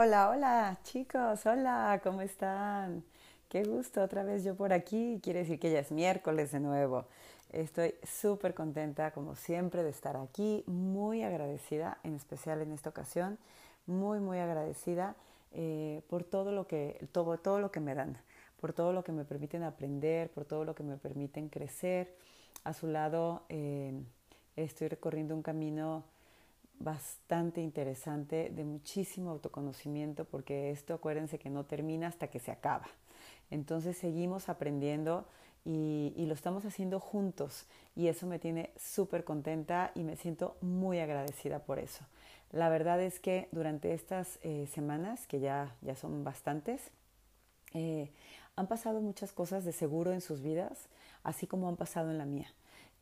Hola, hola chicos, hola, ¿cómo están? Qué gusto otra vez yo por aquí. Quiere decir que ya es miércoles de nuevo. Estoy súper contenta, como siempre, de estar aquí. Muy agradecida, en especial en esta ocasión. Muy, muy agradecida eh, por todo lo, que, todo, todo lo que me dan, por todo lo que me permiten aprender, por todo lo que me permiten crecer. A su lado eh, estoy recorriendo un camino bastante interesante, de muchísimo autoconocimiento, porque esto acuérdense que no termina hasta que se acaba. Entonces seguimos aprendiendo y, lo estamos haciendo juntos y eso me tiene súper contenta y me siento muy agradecida por eso. La verdad es que durante estas eh, semanas, que ya, ya son bastantes, eh, han pasado muchas cosas de seguro en sus vidas, así como han pasado en la mía.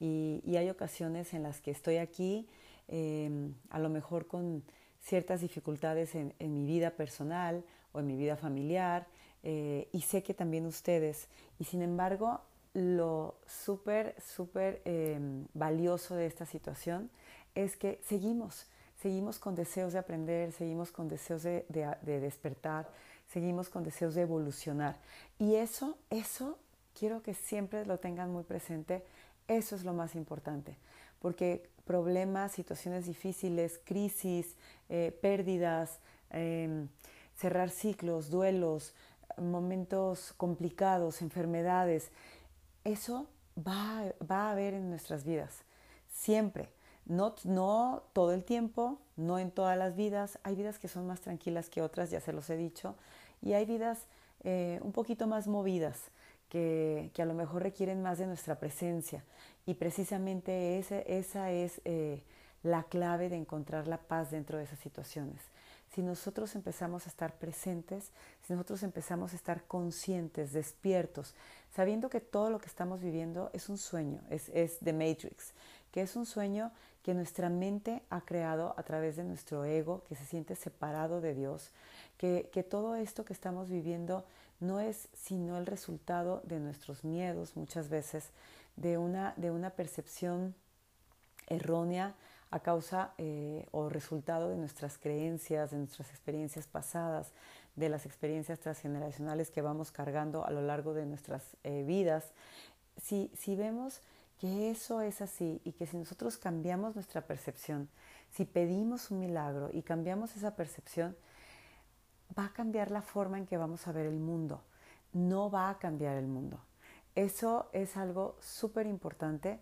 Y, y hay ocasiones en las que estoy aquí Em, a lo mejor con ciertas dificultades en, mi vida personal o en mi vida familiar, eh, y sé que también ustedes. Y sin embargo, lo súper, súper em, valioso de esta situación es que seguimos, seguimos con deseos de aprender, seguimos con deseos de, de despertar, seguimos con deseos de evolucionar. Y eso, eso, quiero que siempre lo tengan muy presente, eso es lo más importante, porque problemas, situaciones difíciles, crisis, eh, pérdidas, em, cerrar ciclos, duelos, momentos complicados, enfermedades. Eso va, va a haber en nuestras vidas, siempre. No, no todo el tiempo, no en todas las vidas. Hay vidas que son más tranquilas que otras, ya se los he dicho, y hay vidas eh, un poquito más movidas, que, a lo mejor requieren más de nuestra presencia. Y precisamente ese, esa es eh, la clave de encontrar la paz dentro de esas situaciones. Si nosotros empezamos a estar presentes, si nosotros empezamos a estar conscientes, despiertos, sabiendo que todo lo que estamos viviendo es un sueño, es, es The Matrix, que es un sueño que nuestra mente ha creado a través de nuestro ego, que se siente separado de Dios, que, que todo esto que estamos viviendo no es sino el resultado de nuestros miedos muchas veces, de una, de una percepción errónea a causa eh, o resultado de nuestras creencias, de nuestras experiencias pasadas, de las experiencias transgeneracionales que vamos cargando a lo largo de nuestras eh, vidas. Si, si vemos que eso es así y que si nosotros cambiamos nuestra percepción, si pedimos un milagro y cambiamos esa percepción, va a cambiar la forma en que vamos a ver el mundo. No va a cambiar el mundo. Eso es algo súper importante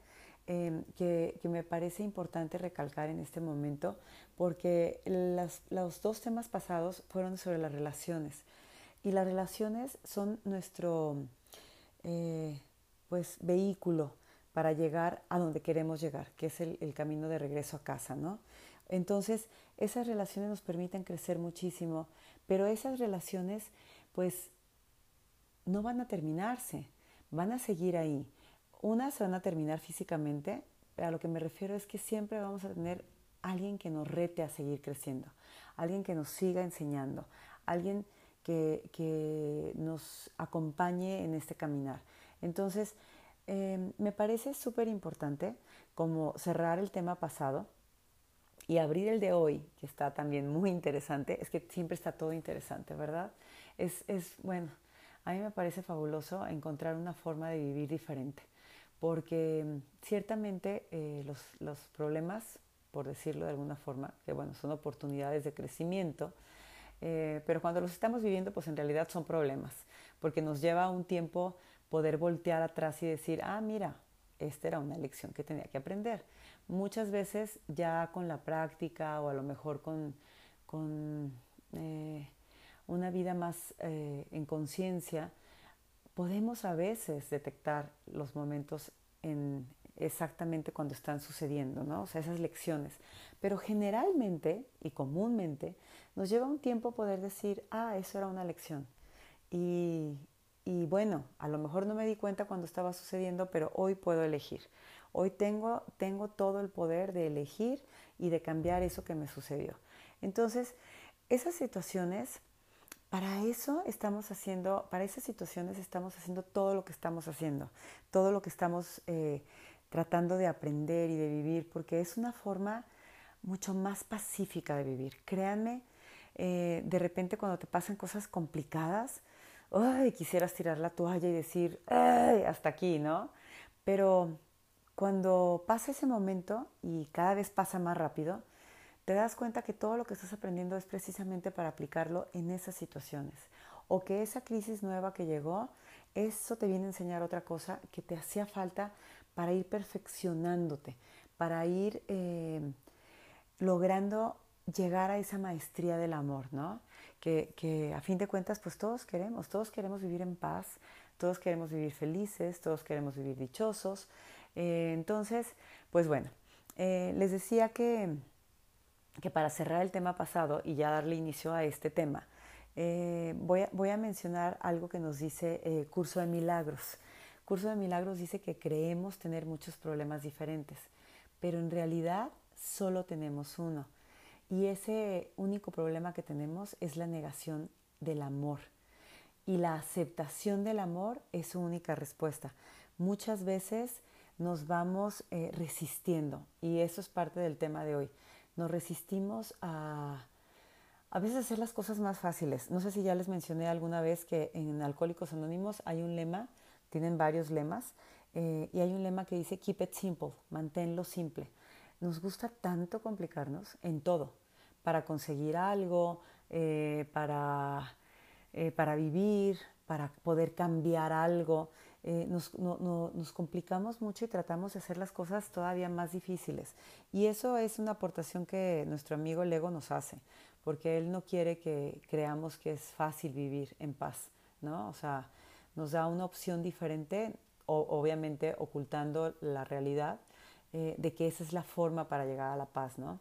em, que, me parece importante recalcar en este momento porque los dos temas pasados fueron sobre las relaciones y las relaciones son nuestro eh, pues, vehículo para llegar a donde queremos llegar, que es el, el camino de regreso a casa, ¿no? Entonces, esas relaciones nos permiten crecer muchísimo, pero esas relaciones, pues, no van a terminarse van a seguir ahí. Unas van a terminar físicamente, pero a lo que me refiero es que siempre vamos a tener alguien que nos rete a seguir creciendo, alguien que nos siga enseñando, alguien que, nos acompañe en este caminar. Entonces, em, me parece súper importante como cerrar el tema pasado y abrir el de hoy, que está también muy interesante. Es que siempre está todo interesante, ¿verdad? Es, es bueno, a mí me parece fabuloso encontrar una forma de vivir diferente, porque mm, ciertamente eh, los, problemas, por decirlo de alguna forma, que bueno, son oportunidades de crecimiento, eh, pero cuando los estamos viviendo, pues en realidad son problemas, porque nos lleva un tiempo poder voltear atrás y decir, ah, mira, esta era una lección que tenía que aprender. Muchas veces ya con la práctica o a lo mejor con, con eh, una vida más eh, en conciencia, podemos a veces detectar los momentos en exactamente cuando están sucediendo, ¿no? O sea, esas lecciones. Pero generalmente y comúnmente nos lleva un tiempo poder decir, ah, eso era una lección. Y, y bueno, a lo mejor no me di cuenta cuando estaba sucediendo, pero hoy puedo elegir. Hoy tengo, tengo todo el poder de elegir y de cambiar eso que me sucedió. Entonces, esas situaciones para eso estamos haciendo, para esas situaciones estamos haciendo todo lo que estamos haciendo, todo lo que estamos eh, tratando de aprender y de vivir, porque es una forma mucho más pacífica de vivir. Créanme, eh, de repente cuando te pasan cosas complicadas, ay, quisieras tirar la toalla y decir, hasta aquí, ¿no? Pero cuando pasa ese momento y cada vez pasa más rápido, te das cuenta que todo lo que estás aprendiendo es precisamente para aplicarlo en esas situaciones. O que esa crisis nueva que llegó, eso te viene a enseñar otra cosa que te hacía falta para ir perfeccionándote, para ir eh, logrando llegar a esa maestría del amor, ¿no? Que, a fin de cuentas, pues todos queremos, todos queremos vivir en paz, todos queremos vivir felices, todos queremos vivir dichosos. Eh, entonces, pues bueno, eh, les decía que, que, para cerrar el tema pasado y ya darle inicio a este tema, a, voy, a, mencionar algo que nos dice Curso de Milagros. Curso de Milagros dice que creemos tener muchos problemas diferentes, pero en realidad solo tenemos uno. Y ese único problema que tenemos es la negación del amor. Y la aceptación del amor es su única respuesta. Muchas veces nos vamos eh, resistiendo y eso es parte del tema de hoy. Nos resistimos a a veces hacer las cosas más fáciles. No sé si ya les mencioné alguna vez que en Alcohólicos Anónimos hay un lema tienen varios lemas eh, y hay un lema que dice Keep it simple, manténlo simple. Nos gusta tanto complicarnos en todo, para conseguir algo, eh, para, para vivir, para poder cambiar algo. Nos, nos, complicamos mucho y tratamos de hacer las cosas todavía más difíciles. Y eso es una aportación que nuestro amigo Lego nos hace, porque él no quiere que creamos que es fácil vivir en paz, ¿no? O sea, nos da una opción diferente, obviamente ocultando la realidad eh, de que esa es la forma para llegar a la paz, ¿no?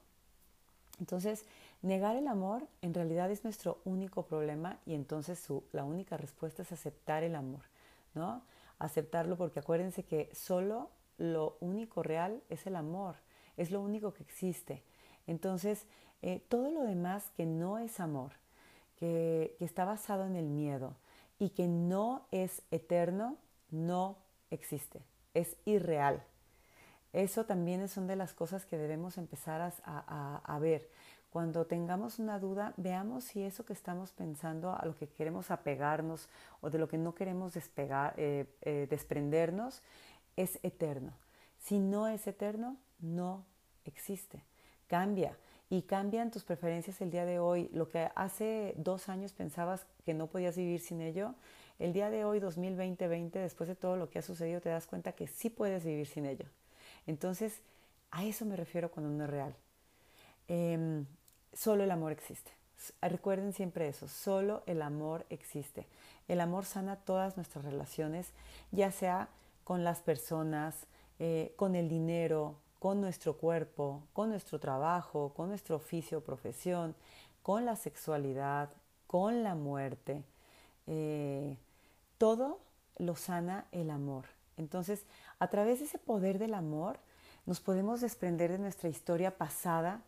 Entonces, negar el amor en realidad es nuestro único problema y entonces su, la única respuesta es aceptar el amor, ¿no? Aceptarlo porque acuérdense que solo lo único real es el amor, es lo único que existe. Entonces, eh, todo lo demás que no es amor, que, que está basado en el miedo, y que no es eterno, no existe, es irreal. Eso también es una de las cosas que debemos empezar a, ver. Cuando tengamos una duda, veamos si eso que estamos pensando, a lo que queremos apegarnos o de lo que no queremos despegar, eh, eh, desprendernos, es eterno. Si no es eterno, no existe. Cambia y cambian tus preferencias el día de hoy. Lo que hace dos años pensabas que no podías vivir sin ello, el día de hoy, 2020-20, después de todo lo que ha sucedido, te das cuenta que sí puedes vivir sin ello. Entonces, a eso me refiero cuando no es real. Em, solo el amor existe. Recuerden siempre eso, solo el amor existe. El amor sana todas nuestras relaciones, ya sea con las personas, eh, con el dinero, con nuestro cuerpo, con nuestro trabajo, con nuestro oficio o profesión, con la sexualidad, con la muerte. Eh, todo lo sana el amor. Entonces, a través de ese poder del amor, nos podemos desprender de nuestra historia pasada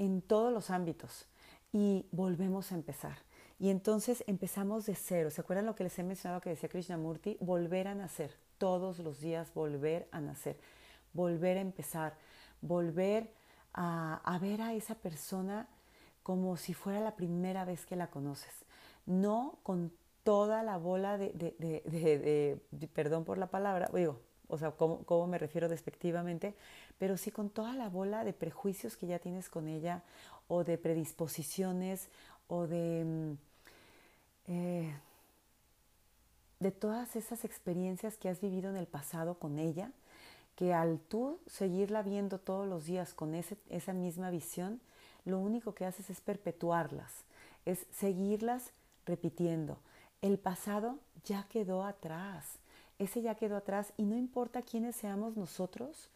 en todos los ámbitos y volvemos a empezar. Y entonces empezamos de cero. ¿Se acuerdan lo que les he mencionado que decía Krishnamurti? Volver a nacer. Todos los días volver a nacer volver a empezar, volver a, ver a esa persona como si fuera la primera vez que la conoces, no con toda la bola de, perdón por la palabra, digo, o sea, ¿cómo, me refiero despectivamente, pero sí con toda la bola de prejuicios que ya tienes con ella o de predisposiciones o de, mm, eh, de todas esas experiencias que has vivido en el pasado con ella que al tú seguirla viendo todos los días con esa misma visión, lo único que haces es perpetuarlas, es seguirlas repitiendo. El pasado ya quedó atrás, ese ya quedó atrás y no importa quiénes seamos nosotros,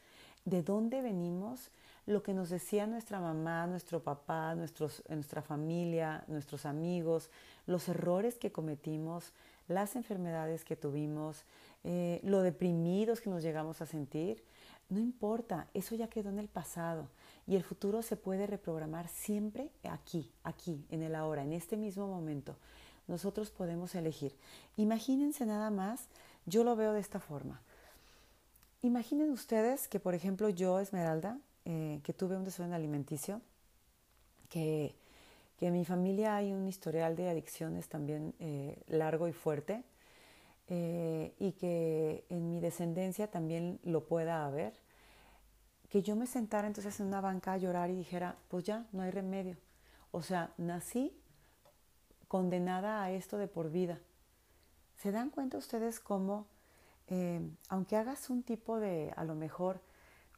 de dónde venimos, lo que nos decía nuestra mamá, nuestro papá, nuestros, nuestra familia, nuestros amigos, los errores que cometimos, las enfermedades que tuvimos, eh, lo deprimidos que nos llegamos a sentir, no importa, eso ya quedó en el pasado y el futuro se puede reprogramar siempre aquí, aquí, en el ahora, en este mismo momento. Nosotros podemos elegir. Imagínense nada más, yo lo veo de esta forma. Imaginen ustedes que, por ejemplo, yo, Esmeralda, eh, que tuve un desorden alimenticio, que, en mi familia hay un historial de adicciones también eh, largo y fuerte eh, y que en mi descendencia también lo pueda haber, que yo me sentara entonces en una banca a llorar y dijera, pues ya, no hay remedio. O sea, nací condenada a esto de por vida. ¿Se dan cuenta ustedes cómo, eh, aunque hagas un tipo de, a lo mejor,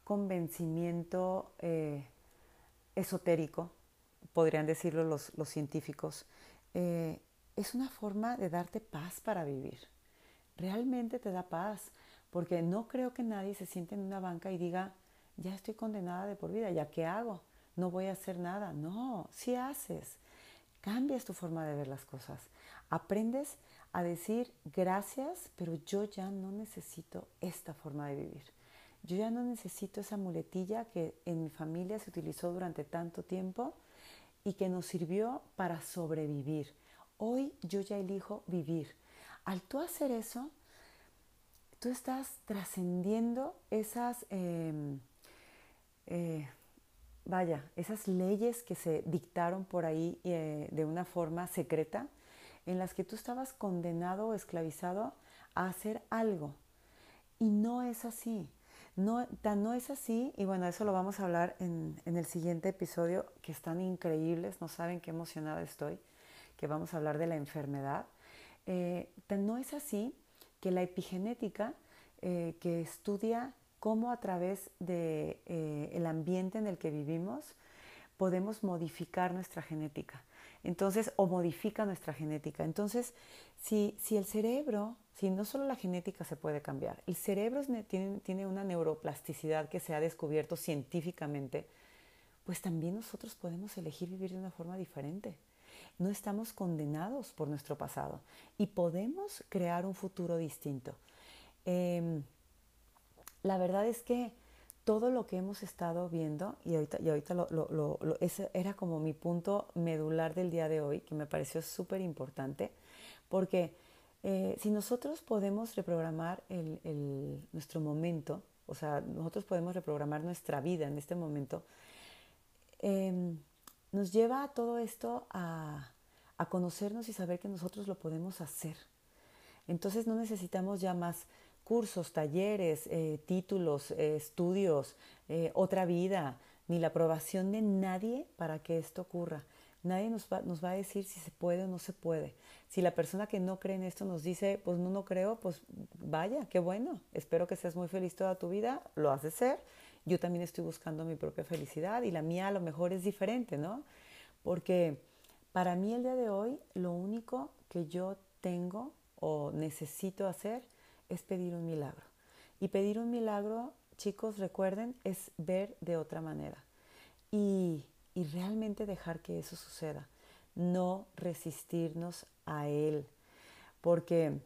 convencimiento eh, esotérico, podrían decirlo los, científicos, es una forma de darte paz para vivir realmente te da paz, porque no creo que nadie se siente en una banca y diga, ya estoy condenada de por vida, ¿ya qué hago? No voy a hacer nada. No, si haces, cambias tu forma de ver las cosas, aprendes a decir gracias, pero yo ya no necesito esta forma de vivir. Yo ya no necesito esa muletilla que en mi familia se utilizó durante tanto tiempo y que nos sirvió para sobrevivir. Hoy yo ya elijo vivir al tú hacer eso, tú estás trascendiendo esas, em, eh, vaya, esas leyes que se dictaron por ahí eh, de una forma secreta, en las que tú estabas condenado o esclavizado a hacer algo. Y no es así. No, no es así, y bueno, eso lo vamos a hablar en, en el siguiente episodio, que están increíbles, no saben qué emocionada estoy, que vamos a hablar de la enfermedad eh, no es así que la epigenética, eh, que estudia cómo a través del de, eh, el ambiente en el que vivimos podemos modificar nuestra genética. Entonces, o modifica nuestra genética. Entonces, si, si el cerebro, si no solo la genética se puede cambiar, el cerebro tiene, una neuroplasticidad que se ha descubierto científicamente, pues también nosotros podemos elegir vivir de una forma diferente. No estamos condenados por nuestro pasado y podemos crear un futuro distinto. Em, la verdad es que todo lo que hemos estado viendo, y ahorita, y ahorita lo, ese era como mi punto medular del día de hoy, que me pareció súper importante, porque eh, si nosotros podemos reprogramar nuestro momento, o sea, nosotros podemos reprogramar nuestra vida en este momento, em, nos lleva a todo esto a, conocernos y saber que nosotros lo podemos hacer. Entonces no necesitamos ya más cursos, talleres, eh, títulos, eh, estudios, eh, otra vida, ni la aprobación de nadie para que esto ocurra. Nadie nos va, nos va, a decir si se puede o no se puede. Si la persona que no cree en esto nos dice, pues no, no creo, pues vaya, qué bueno. Espero que seas muy feliz toda tu vida, lo has de ser yo también estoy buscando mi propia felicidad y la mía a lo mejor es diferente, ¿no? Porque para mí el día de hoy lo único que yo tengo o necesito hacer es pedir un milagro. Y pedir un milagro, chicos, recuerden, es ver de otra manera. Y, y realmente dejar que eso suceda. No resistirnos a él. Porque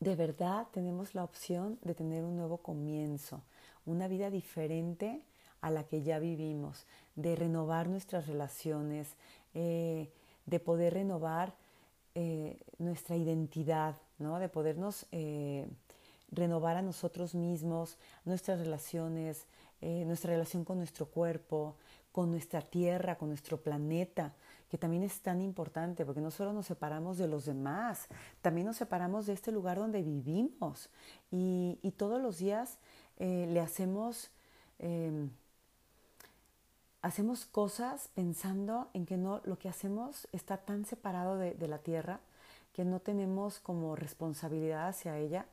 de verdad tenemos la opción de tener un nuevo comienzo una vida diferente a la que ya vivimos, de renovar nuestras relaciones, eh, de poder renovar eh, nuestra identidad, de podernos eh, renovar a nosotros mismos, nuestras relaciones, nuestra relación con nuestro cuerpo, con nuestra tierra, con nuestro planeta, que también es tan importante, porque no solo nos separamos de los demás, también nos separamos de este lugar donde vivimos. Y, y todos los días eh, le hacemos, em, hacemos cosas pensando en que no, lo que hacemos está tan separado de, la tierra que no tenemos como responsabilidad hacia ella.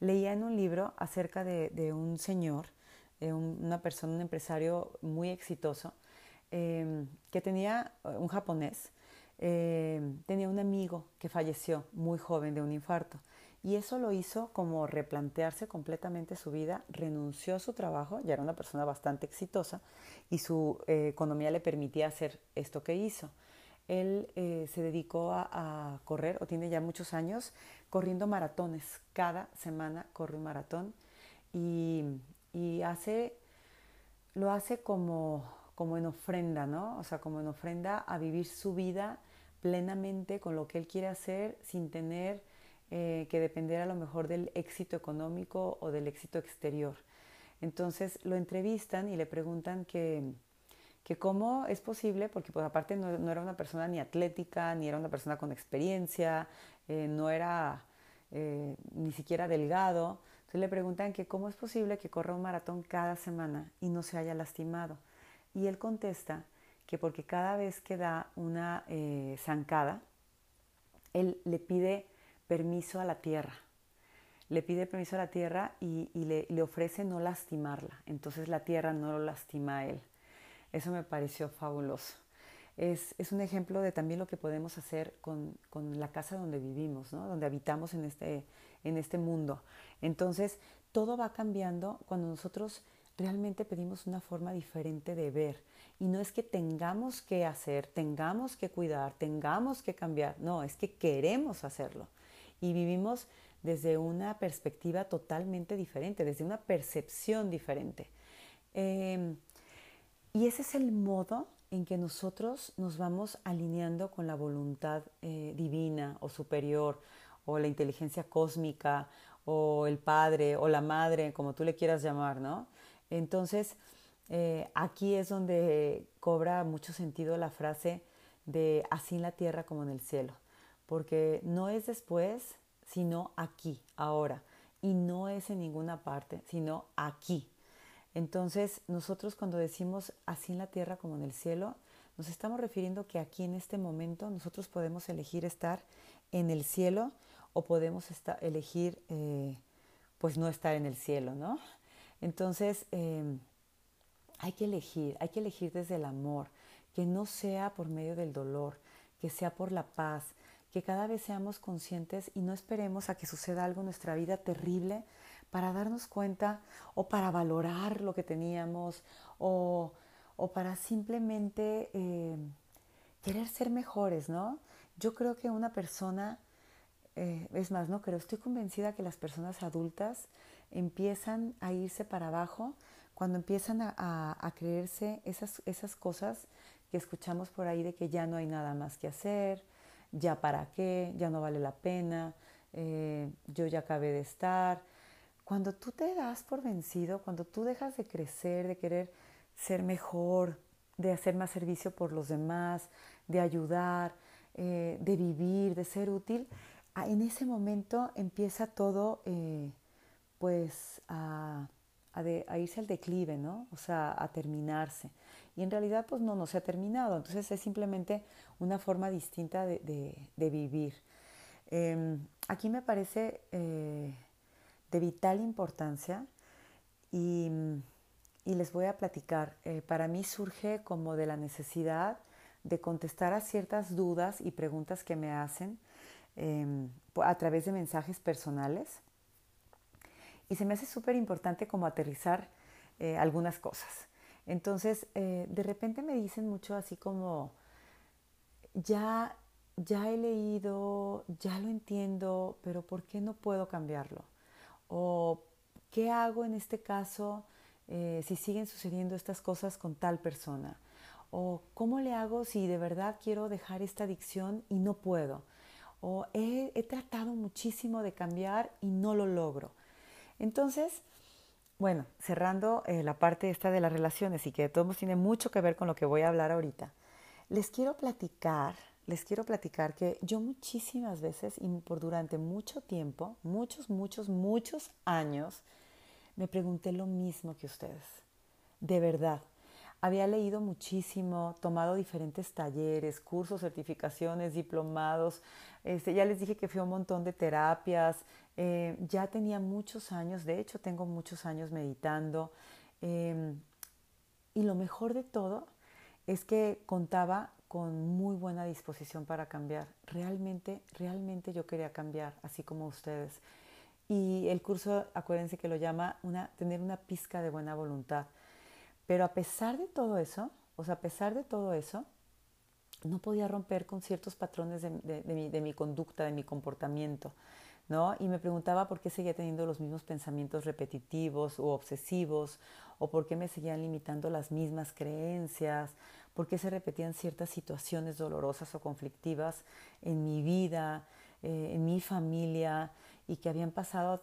Leía en un libro acerca de, un señor, eh, una persona, un empresario muy exitoso, em, que tenía un japonés, em, tenía un amigo que falleció muy joven de un infarto. Y eso lo hizo como replantearse completamente su vida, renunció a su trabajo, ya era una persona bastante exitosa y su eh, economía le permitía hacer esto que hizo. Él eh, se dedicó a, correr, o tiene ya muchos años, corriendo maratones. Cada semana corre un maratón y, hace, lo hace como, como en ofrenda, ¿no? O sea, como en ofrenda a vivir su vida plenamente con lo que él quiere hacer sin tener eh, que depender a lo mejor del éxito económico o del éxito exterior. Entonces lo entrevistan y le preguntan que, que cómo es posible, porque pues aparte no, era una persona ni atlética, ni era una persona con experiencia, eh, no era eh, ni siquiera delgado. Entonces le preguntan que cómo es posible que corra un maratón cada semana y no se haya lastimado. Y él contesta que porque cada vez que da una eh, zancada, él le pide permiso a la tierra. Le pide permiso a la tierra y, le, le, ofrece no lastimarla. Entonces la tierra no lo lastima a él. Eso me pareció fabuloso. Es, es un ejemplo de también lo que podemos hacer con, con la casa donde vivimos, ¿no? donde habitamos en este, en este mundo. Entonces, todo va cambiando cuando nosotros realmente pedimos una forma diferente de ver. Y no es que tengamos que hacer, tengamos que cuidar, tengamos que cambiar, no, es que queremos hacerlo. Y vivimos desde una perspectiva totalmente diferente, desde una percepción diferente. Em, y ese es el modo en que nosotros nos vamos alineando con la voluntad eh, divina o superior, o la inteligencia cósmica, o el padre, o la madre, como tú le quieras llamar, ¿no? Entonces, eh, aquí es donde cobra mucho sentido la frase de así en la tierra como en el cielo, porque no es después, sino aquí, ahora, y no es en ninguna parte, sino aquí. Entonces, nosotros cuando decimos así en la tierra como en el cielo, nos estamos refiriendo que aquí en este momento nosotros podemos elegir estar en el cielo o podemos elegir eh, pues no estar en el cielo, ¿no? Entonces, em, hay que elegir, hay que elegir desde el amor, que no sea por medio del dolor, que sea por la paz, que cada vez seamos conscientes y no esperemos a que suceda algo en nuestra vida terrible para darnos cuenta o para valorar lo que teníamos o, para simplemente em, querer ser mejores, ¿no? Yo creo que una persona, eh, es más, no creo, estoy convencida que las personas adultas empiezan a irse para abajo cuando empiezan a, creerse esas, esas cosas que escuchamos por ahí de que ya no hay nada más que hacer, ya para qué, ya no vale la pena, eh, yo ya acabé de estar. Cuando tú te das por vencido, cuando tú dejas de crecer, de querer ser mejor, de hacer más servicio por los demás, de ayudar, eh, de vivir, de ser útil, en ese momento empieza todo eh, pues a, irse al declive, ¿no? O sea, a terminarse. Y en realidad pues no, no se ha terminado. Entonces es simplemente una forma distinta de, vivir. Em, aquí me parece eh, de vital importancia y, les voy a platicar. Eh, para mí surge como de la necesidad de contestar a ciertas dudas y preguntas que me hacen em, a través de mensajes personales y se me hace súper importante como aterrizar eh, algunas cosas. Entonces, eh, de repente me dicen mucho así como, ya, ya he leído, ya lo entiendo, pero ¿por qué no puedo cambiarlo? O, ¿qué hago en este caso eh, si siguen sucediendo estas cosas con tal persona? O, ¿cómo le hago si de verdad quiero dejar esta adicción y no puedo? O, he, tratado muchísimo de cambiar y no lo logro. Entonces, bueno, cerrando eh, la parte esta de las relaciones y que de todos tiene mucho que ver con lo que voy a hablar ahorita, les quiero platicar, les quiero platicar que yo muchísimas veces y por durante mucho tiempo, muchos, muchos, muchos años, me pregunté lo mismo que ustedes. De verdad, había leído muchísimo, tomado diferentes talleres, cursos, certificaciones, diplomados. Este, ya les dije que fui a un montón de terapias. Eh, ya tenía muchos años, de hecho tengo muchos años meditando. Em, y lo mejor de todo es que contaba con muy buena disposición para cambiar. Realmente, realmente yo quería cambiar, así como ustedes. Y el curso, acuérdense que lo llama tener una pizca de buena voluntad. Pero a pesar de todo eso, o sea, a pesar de todo eso, no podía romper con ciertos patrones de, mi, conducta, de mi comportamiento, ¿no? Y me preguntaba por qué seguía teniendo los mismos pensamientos repetitivos o obsesivos, o por qué me seguían limitando las mismas creencias, por qué se repetían ciertas situaciones dolorosas o conflictivas en mi vida, eh, en mi familia, y que habían pasado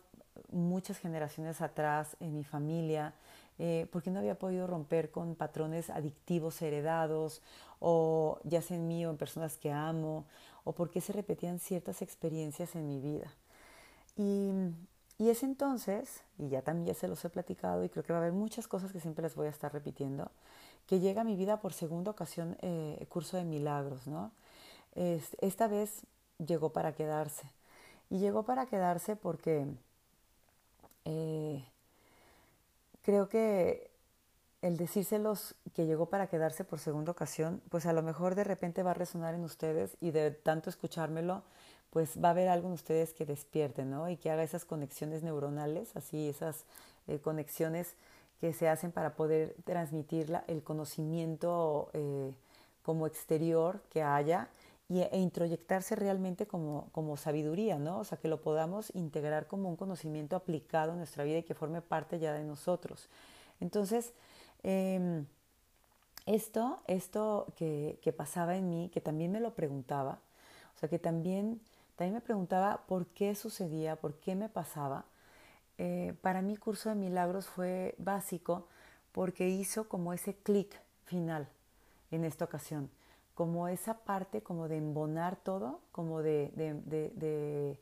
muchas generaciones atrás en mi familia eh, por qué no había podido romper con patrones adictivos heredados, o ya sea en mí o en personas que amo, o por qué se repetían ciertas experiencias en mi vida. Y, es entonces, y ya también se los he platicado, y creo que va a haber muchas cosas que siempre les voy a estar repitiendo, que llega a mi vida por segunda ocasión eh, curso de milagros, ¿no? esta vez llegó para quedarse. Y llegó para quedarse porque eh, creo que el decírselos que llegó para quedarse por segunda ocasión, pues a lo mejor de repente va a resonar en ustedes y de tanto escuchármelo, pues va a haber algo en ustedes que despierten, ¿no? Y que haga esas conexiones neuronales, así esas eh, conexiones que se hacen para poder transmitir el conocimiento eh, como exterior que haya y, e introyectarse realmente como, como sabiduría, ¿no? O sea, que lo podamos integrar como un conocimiento aplicado en nuestra vida y que forme parte ya de nosotros. Entonces, em, esto, esto que, que, pasaba en mí, que también me lo preguntaba, o sea, que también, también me preguntaba por qué sucedía, por qué me pasaba, eh, para mí Curso de Milagros fue básico porque hizo como ese clic final en esta ocasión como esa parte como de embonar todo, como de, de,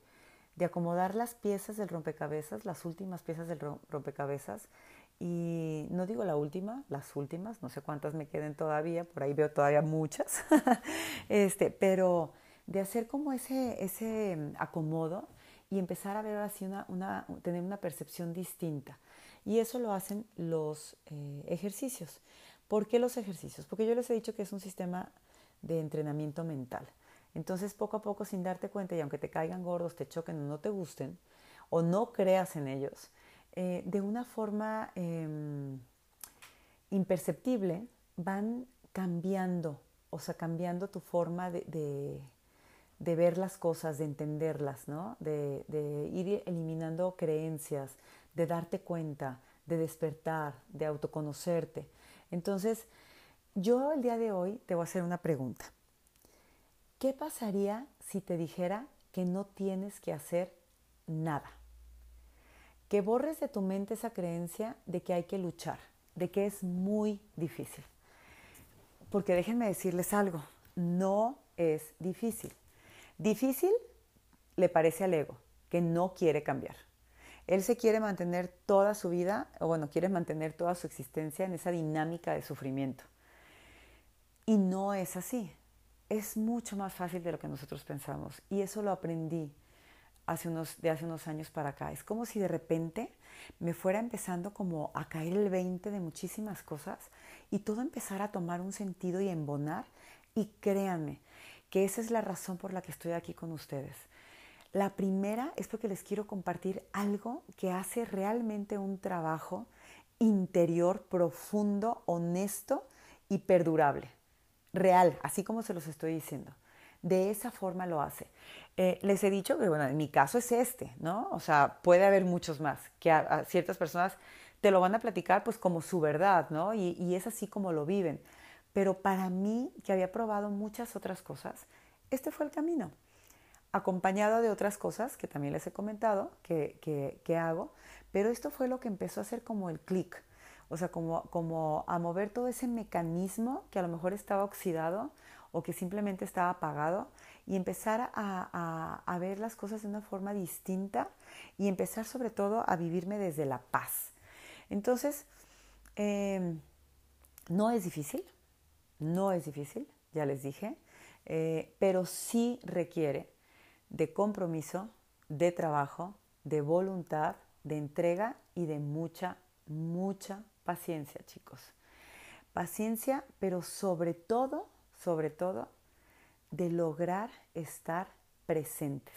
de, acomodar las piezas del rompecabezas, las últimas piezas del rompecabezas. Y no digo la última, las últimas, no sé cuántas me queden todavía, por ahí veo todavía muchas, este, pero de hacer como ese, ese acomodo y empezar a ver así una, una, tener una percepción distinta. Y eso lo hacen los eh, ejercicios. ¿Por qué los ejercicios? Porque yo les he dicho que es un sistema de entrenamiento mental. Entonces, poco a poco, sin darte cuenta, y aunque te caigan gordos, te choquen o no te gusten, o no creas en ellos, eh, de una forma em, imperceptible van cambiando, o sea, cambiando tu forma de, ver las cosas, de entenderlas, ¿no? De, de ir eliminando creencias, de darte cuenta, de despertar, de autoconocerte. Entonces, yo el día de hoy te voy a hacer una pregunta. ¿Qué pasaría si te dijera que no tienes que hacer nada? Que borres de tu mente esa creencia de que hay que luchar, de que es muy difícil. Porque déjenme decirles algo, no es difícil. Difícil le parece al ego, que no quiere cambiar. Él se quiere mantener toda su vida, o bueno, quiere mantener toda su existencia en esa dinámica de sufrimiento. Y no es así. Es mucho más fácil de lo que nosotros pensamos. Y eso lo aprendí hace unos, de hace unos años para acá. Es como si de repente me fuera empezando como a caer el 20 de muchísimas cosas y todo empezara a tomar un sentido y embonar. Y créanme que esa es la razón por la que estoy aquí con ustedes. La primera es porque les quiero compartir algo que hace realmente un trabajo interior profundo, honesto y perdurable real, así como se los estoy diciendo. De esa forma lo hace. Eh, les he dicho que, bueno, en mi caso es este, ¿no? O sea, puede haber muchos más, que a, ciertas personas te lo van a platicar pues como su verdad, ¿no? Y, y, es así como lo viven. Pero para mí, que había probado muchas otras cosas, este fue el camino. Acompañado de otras cosas que también les he comentado que, que, hago, pero esto fue lo que empezó a hacer como el clic. O sea, como, como a mover todo ese mecanismo que a lo mejor estaba oxidado o que simplemente estaba apagado y empezar a, a, ver las cosas de una forma distinta y empezar sobre todo a vivirme desde la paz. Entonces, em, no es difícil, no es difícil, ya les dije, eh, pero sí requiere de compromiso, de trabajo, de voluntad, de entrega y de mucha, mucha Paciencia, chicos. Paciencia, pero sobre todo, sobre todo, de lograr estar presentes.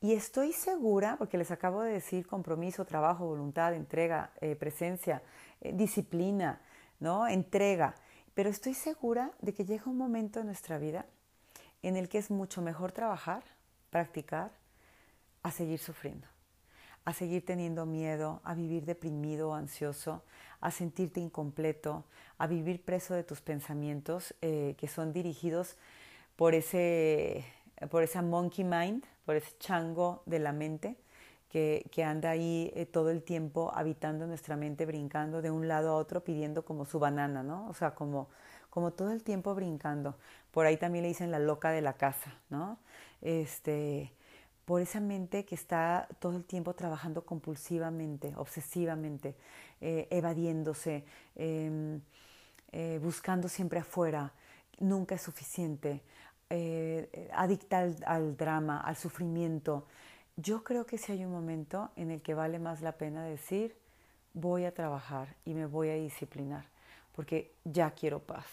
Y estoy segura, porque les acabo de decir compromiso, trabajo, voluntad, entrega, eh, presencia, eh, disciplina, ¿no? Entrega. Pero estoy segura de que llega un momento en nuestra vida en el que es mucho mejor trabajar, practicar, a seguir sufriendo a seguir teniendo miedo, a vivir deprimido o ansioso, a sentirte incompleto, a vivir preso de tus pensamientos eh, que son dirigidos por, ese, por esa monkey mind, por ese chango de la mente que, anda ahí eh, todo el tiempo habitando nuestra mente, brincando de un lado a otro, pidiendo como su banana, ¿no? O sea, como, como todo el tiempo brincando. Por ahí también le dicen la loca de la casa, ¿no? Este, por esa mente que está todo el tiempo trabajando compulsivamente, obsesivamente, eh, evadiéndose, em, eh, buscando siempre afuera, nunca es suficiente, adicta al, drama, al sufrimiento. Yo creo que si hay un momento en el que vale más la pena decir, voy a trabajar y me voy a disciplinar, porque ya quiero paz.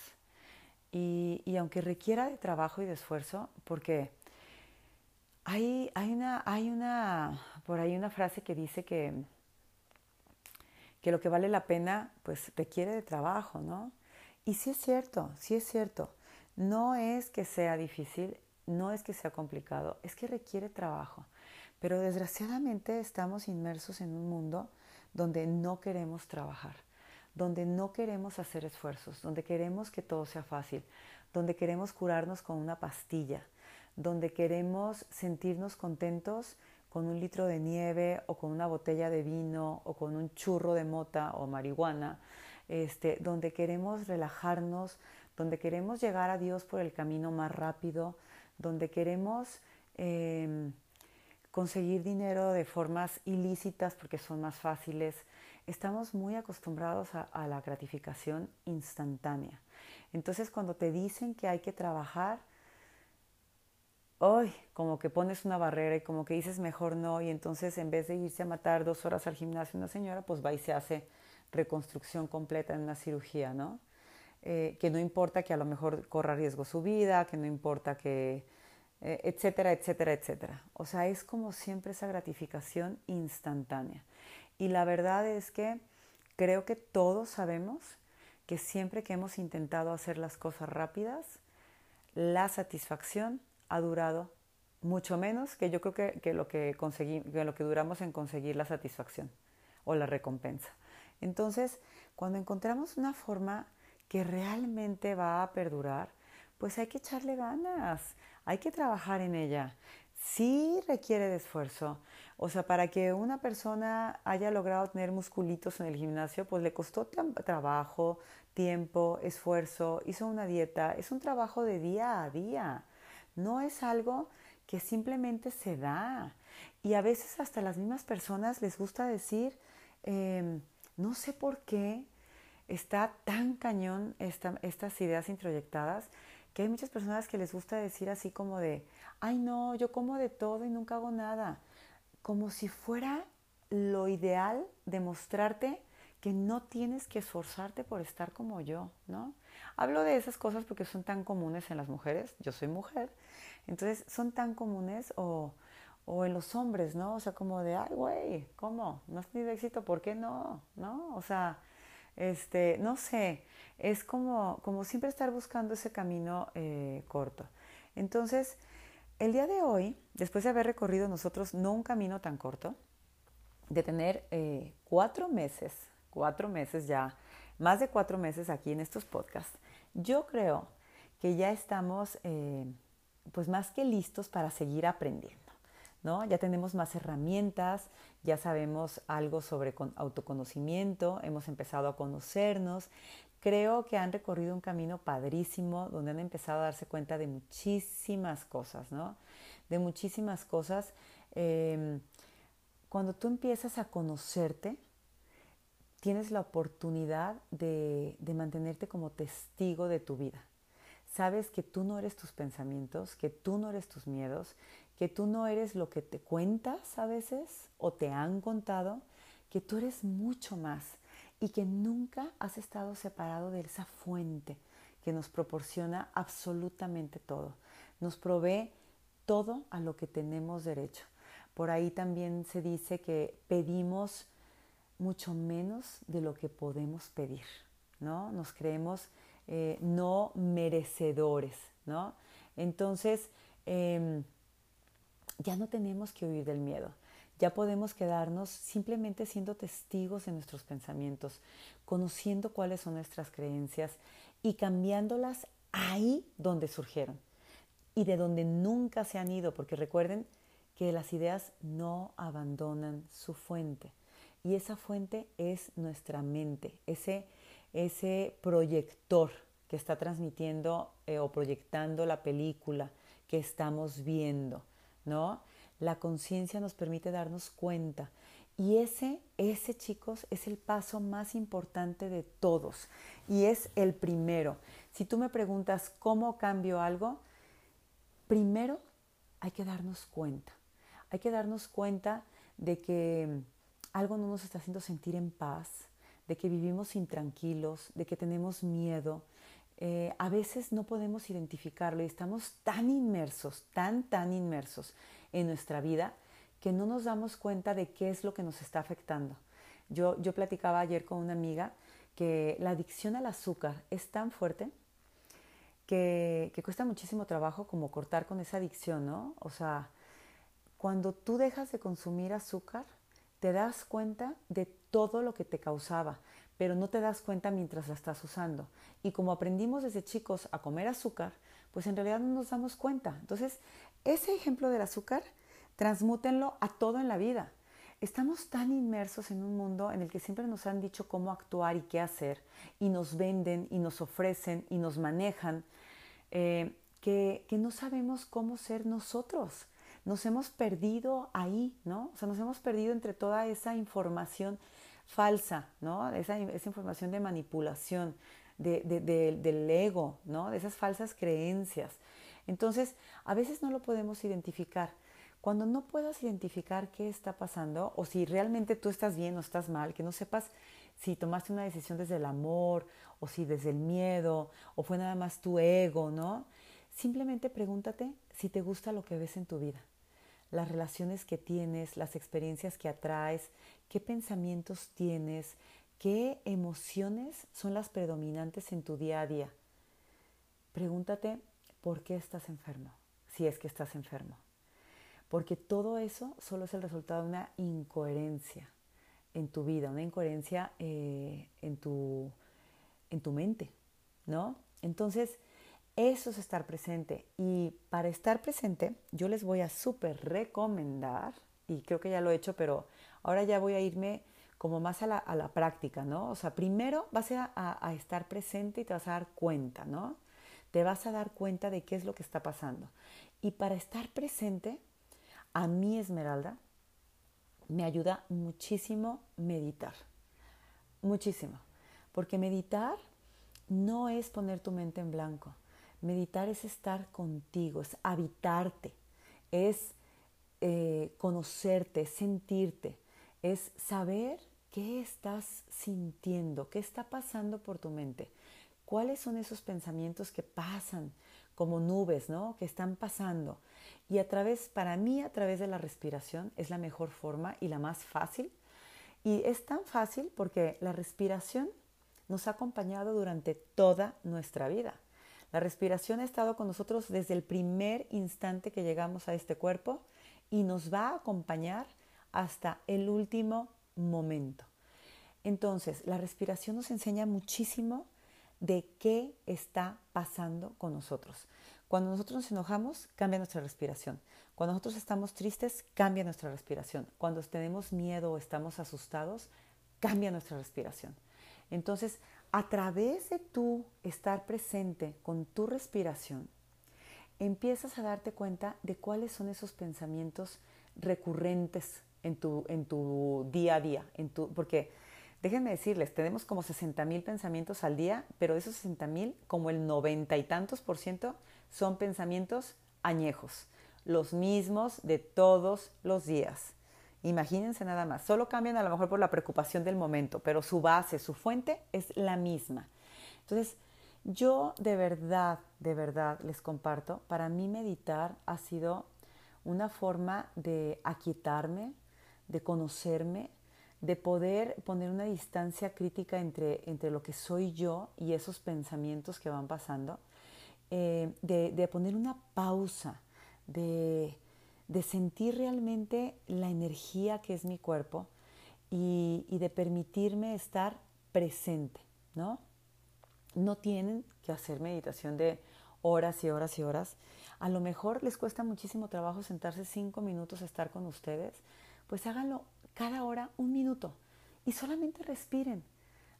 Y, y aunque requiera de trabajo y de esfuerzo, porque hay, hay, una, hay una, por ahí una frase que dice que, que lo que vale la pena, pues requiere de trabajo, ¿no? Y sí es cierto, sí es cierto. No es que sea difícil, no es que sea complicado, es que requiere trabajo. Pero desgraciadamente estamos inmersos en un mundo donde no queremos trabajar, donde no queremos hacer esfuerzos, donde queremos que todo sea fácil, donde queremos curarnos con una pastilla, donde queremos sentirnos contentos con un litro de nieve o con una botella de vino o con un churro de mota o marihuana, este, donde queremos relajarnos, donde queremos llegar a Dios por el camino más rápido, donde queremos em, conseguir dinero de formas ilícitas porque son más fáciles. Estamos muy acostumbrados a la gratificación instantánea. Entonces cuando te dicen que hay que trabajar, hoy como que pones una barrera y como que dices mejor no y entonces en vez de irse a matar dos horas al gimnasio una señora, pues va y se hace reconstrucción completa en una cirugía, ¿no? Eh, que no importa que a lo mejor corra riesgo su vida, que no importa que, eh, etcétera, etcétera, etcétera. O sea, es como siempre esa gratificación instantánea. Y la verdad es que creo que todos sabemos que siempre que hemos intentado hacer las cosas rápidas, la satisfacción ha durado mucho menos que yo creo que, lo, que, conseguí, que lo que duramos en conseguir la satisfacción o la recompensa. Entonces, cuando encontramos una forma que realmente va a perdurar, pues hay que echarle ganas, hay que trabajar en ella. Sí requiere de esfuerzo. O sea, para que una persona haya logrado tener musculitos en el gimnasio, pues le costó trabajo, tiempo, esfuerzo, hizo una dieta. Es un trabajo de día a día. No es algo que simplemente se da. Y a veces hasta las mismas personas les gusta decir, em, no sé por qué está tan cañón estas ideas introyectadas, que hay muchas personas que les gusta decir así como de, ay no, yo como de todo y nunca hago nada. Como si fuera lo ideal demostrarte que no tienes que esforzarte por estar como yo, ¿no? Hablo de esas cosas porque son tan comunes en las mujeres, yo soy mujer, entonces son tan comunes o, o en los hombres, ¿no? O sea, como de, ay, güey, ¿cómo? ¿No has tenido éxito? ¿Por qué no? ¿No? O sea, este, no sé, es como, como siempre estar buscando ese camino eh, corto. Entonces, el día de hoy, después de haber recorrido nosotros no un camino tan corto, de tener eh, cuatro meses, cuatro meses ya, más de cuatro meses aquí en estos podcasts, yo creo que ya estamos eh, pues más que listos para seguir aprendiendo. ¿No? Ya tenemos más herramientas, ya sabemos algo sobre autoconocimiento, hemos empezado a conocernos. Creo que han recorrido un camino padrísimo donde han empezado a darse cuenta de muchísimas cosas, ¿no? De muchísimas cosas. Em, cuando tú empiezas a conocerte, tienes la oportunidad de, de mantenerte como testigo de tu vida. Sabes que tú no eres tus pensamientos, que tú no eres tus miedos, que tú no eres lo que te cuentas a veces o te han contado, que tú eres mucho más y que nunca has estado separado de esa fuente que nos proporciona absolutamente todo. Nos provee todo a lo que tenemos derecho. Por ahí también se dice que pedimos mucho menos de lo que podemos pedir, ¿no? Nos creemos eh, no merecedores, ¿no? Entonces, em, ya no tenemos que huir del miedo. Ya podemos quedarnos simplemente siendo testigos de nuestros pensamientos, conociendo cuáles son nuestras creencias y cambiándolas ahí donde surgieron y de donde nunca se han ido, porque recuerden que las ideas no abandonan su fuente. Y esa fuente es nuestra mente, ese, ese proyector que está transmitiendo eh, o proyectando la película que estamos viendo, ¿no? La conciencia nos permite darnos cuenta. Y ese, ese chicos, es el paso más importante de todos. Y es el primero. Si tú me preguntas cómo cambio algo, primero hay que darnos cuenta. Hay que darnos cuenta de que algo no nos está haciendo sentir en paz, de que vivimos intranquilos, de que tenemos miedo. Eh, a veces no podemos identificarlo y estamos tan inmersos, tan, tan inmersos en nuestra vida que no nos damos cuenta de qué es lo que nos está afectando. Yo, yo platicaba ayer con una amiga que la adicción al azúcar es tan fuerte que, que, cuesta muchísimo trabajo como cortar con esa adicción, ¿no? O sea, cuando tú dejas de consumir azúcar, te das cuenta de todo lo que te causaba, pero no te das cuenta mientras la estás usando. Y como aprendimos desde chicos a comer azúcar, pues en realidad no nos damos cuenta. Entonces, ese ejemplo del azúcar, transmútenlo a todo en la vida. Estamos tan inmersos en un mundo en el que siempre nos han dicho cómo actuar y qué hacer, y nos venden y nos ofrecen y nos manejan, eh, que, que no sabemos cómo ser nosotros nos hemos perdido ahí, ¿no? O sea, nos hemos perdido entre toda esa información falsa, ¿no? Esa, información de manipulación, de, del ego, ¿no? De esas falsas creencias. Entonces, a veces no lo podemos identificar. Cuando no puedas identificar qué está pasando o si realmente tú estás bien o estás mal, que no sepas si tomaste una decisión desde el amor o si desde el miedo o fue nada más tu ego, ¿no? Simplemente pregúntate si te gusta lo que ves en tu vida las relaciones que tienes, las experiencias que atraes, qué pensamientos tienes, qué emociones son las predominantes en tu día a día. Pregúntate por qué estás enfermo, si es que estás enfermo. Porque todo eso solo es el resultado de una incoherencia en tu vida, una incoherencia eh, en, tu, en tu mente, ¿no? Entonces, eso es estar presente. Y para estar presente, yo les voy a súper recomendar, y creo que ya lo he hecho, pero ahora ya voy a irme como más a la, práctica, ¿no? O sea, primero vas a, a, estar presente y te vas a dar cuenta, ¿no? Te vas a dar cuenta de qué es lo que está pasando. Y para estar presente, a mí, Esmeralda, me ayuda muchísimo meditar. Muchísimo. Porque meditar no es poner tu mente en blanco. Meditar es estar contigo, es habitarte, es eh, conocerte, sentirte, es saber qué estás sintiendo, qué está pasando por tu mente, cuáles son esos pensamientos que pasan como nubes, ¿no? Que están pasando. Y a través, para mí, a través de la respiración es la mejor forma y la más fácil. Y es tan fácil porque la respiración nos ha acompañado durante toda nuestra vida. La respiración ha estado con nosotros desde el primer instante que llegamos a este cuerpo y nos va a acompañar hasta el último momento. Entonces, la respiración nos enseña muchísimo de qué está pasando con nosotros. Cuando nosotros nos enojamos, cambia nuestra respiración. Cuando nosotros estamos tristes, cambia nuestra respiración. Cuando tenemos miedo o estamos asustados, cambia nuestra respiración. Entonces, a través de tú estar presente con tu respiración, empiezas a darte cuenta de cuáles son esos pensamientos recurrentes en tu, en tu día a día, en tu, porque déjenme decirles, tenemos como 60 mil pensamientos al día, pero de esos 60 mil, como el 90 y tantos por ciento son pensamientos añejos, los mismos de todos los días. Imagínense nada más, solo cambian a lo mejor por la preocupación del momento, pero su base, su fuente es la misma. Entonces, yo de verdad, de verdad les comparto, para mí meditar ha sido una forma de aquietarme, de conocerme, de poder poner una distancia crítica entre, entre lo que soy yo y esos pensamientos que van pasando, eh, de, de poner una pausa, de de sentir realmente la energía que es mi cuerpo y, de permitirme estar presente, ¿no? No tienen que hacer meditación de horas y horas y horas, a lo mejor les cuesta muchísimo trabajo sentarse cinco minutos a estar con ustedes, pues háganlo cada hora un minuto y solamente respiren,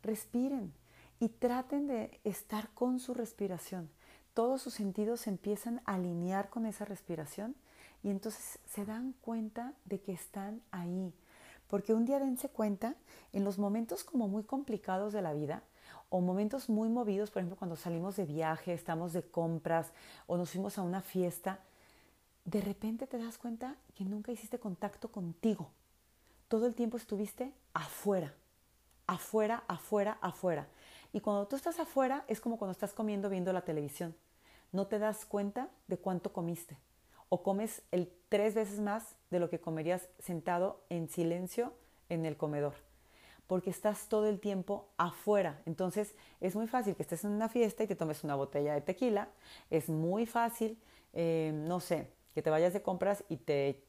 respiren y traten de estar con su respiración. Todos sus sentidos se empiezan a alinear con esa respiración y entonces se dan cuenta de que están ahí. Porque un día dense cuenta, en los momentos como muy complicados de la vida, o momentos muy movidos, por ejemplo, cuando salimos de viaje, estamos de compras o nos fuimos a una fiesta, de repente te das cuenta que nunca hiciste contacto contigo. Todo el tiempo estuviste afuera, afuera, afuera, afuera. Y cuando tú estás afuera es como cuando estás comiendo viendo la televisión. No te das cuenta de cuánto comiste. O comes el tres veces más de lo que comerías sentado en silencio en el comedor porque estás todo el tiempo afuera. Entonces es muy fácil que estés en una fiesta y te tomes una botella de tequila. Es muy fácil, eh, no sé, que te vayas de compras y te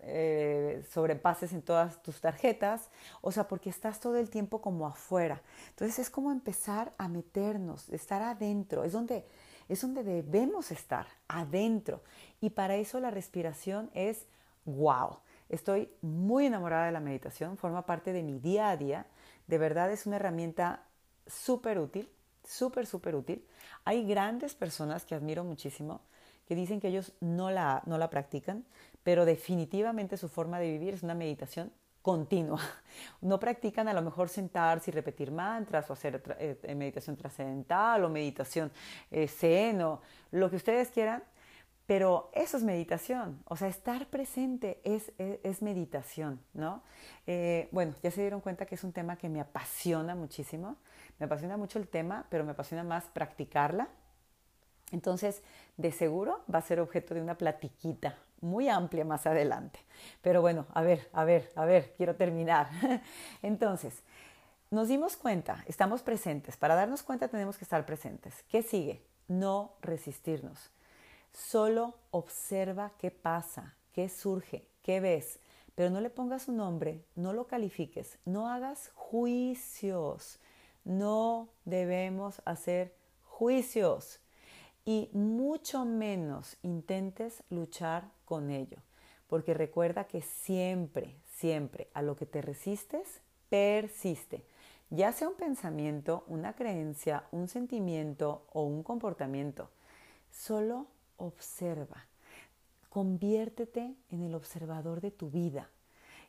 eh, sobrepases en todas tus tarjetas. O sea, porque estás todo el tiempo como afuera. Entonces es como empezar a meternos, estar adentro. Es donde, es donde debemos estar, adentro. Y para eso la respiración es wow. Estoy muy enamorada de la meditación, forma parte de mi día a día. De verdad es una herramienta súper útil, súper, súper útil. Hay grandes personas que admiro muchísimo que dicen que ellos no la, no la practican, pero definitivamente su forma de vivir es una meditación continua. No practican a lo mejor sentarse y repetir mantras o hacer eh, meditación trascendental o meditación eh, zen o lo que ustedes quieran, pero eso es meditación, o sea, estar presente es, es, meditación, ¿no? Eh, bueno, ya se dieron cuenta que es un tema que me apasiona muchísimo, me apasiona mucho el tema, pero me apasiona más practicarla. Entonces, de seguro va a ser objeto de una platiquita muy amplia más adelante. Pero bueno, a ver, a ver, a ver, quiero terminar. Entonces, nos dimos cuenta, estamos presentes. Para darnos cuenta tenemos que estar presentes. ¿Qué sigue? No resistirnos. Solo observa qué pasa, qué surge, qué ves, pero no le pongas un nombre, no lo califiques, no hagas juicios. No debemos hacer juicios y mucho menos intentes luchar con ello, porque recuerda que siempre, siempre a lo que te resistes, persiste, ya sea un pensamiento, una creencia, un sentimiento o un comportamiento. Solo observa. Conviértete en el observador de tu vida.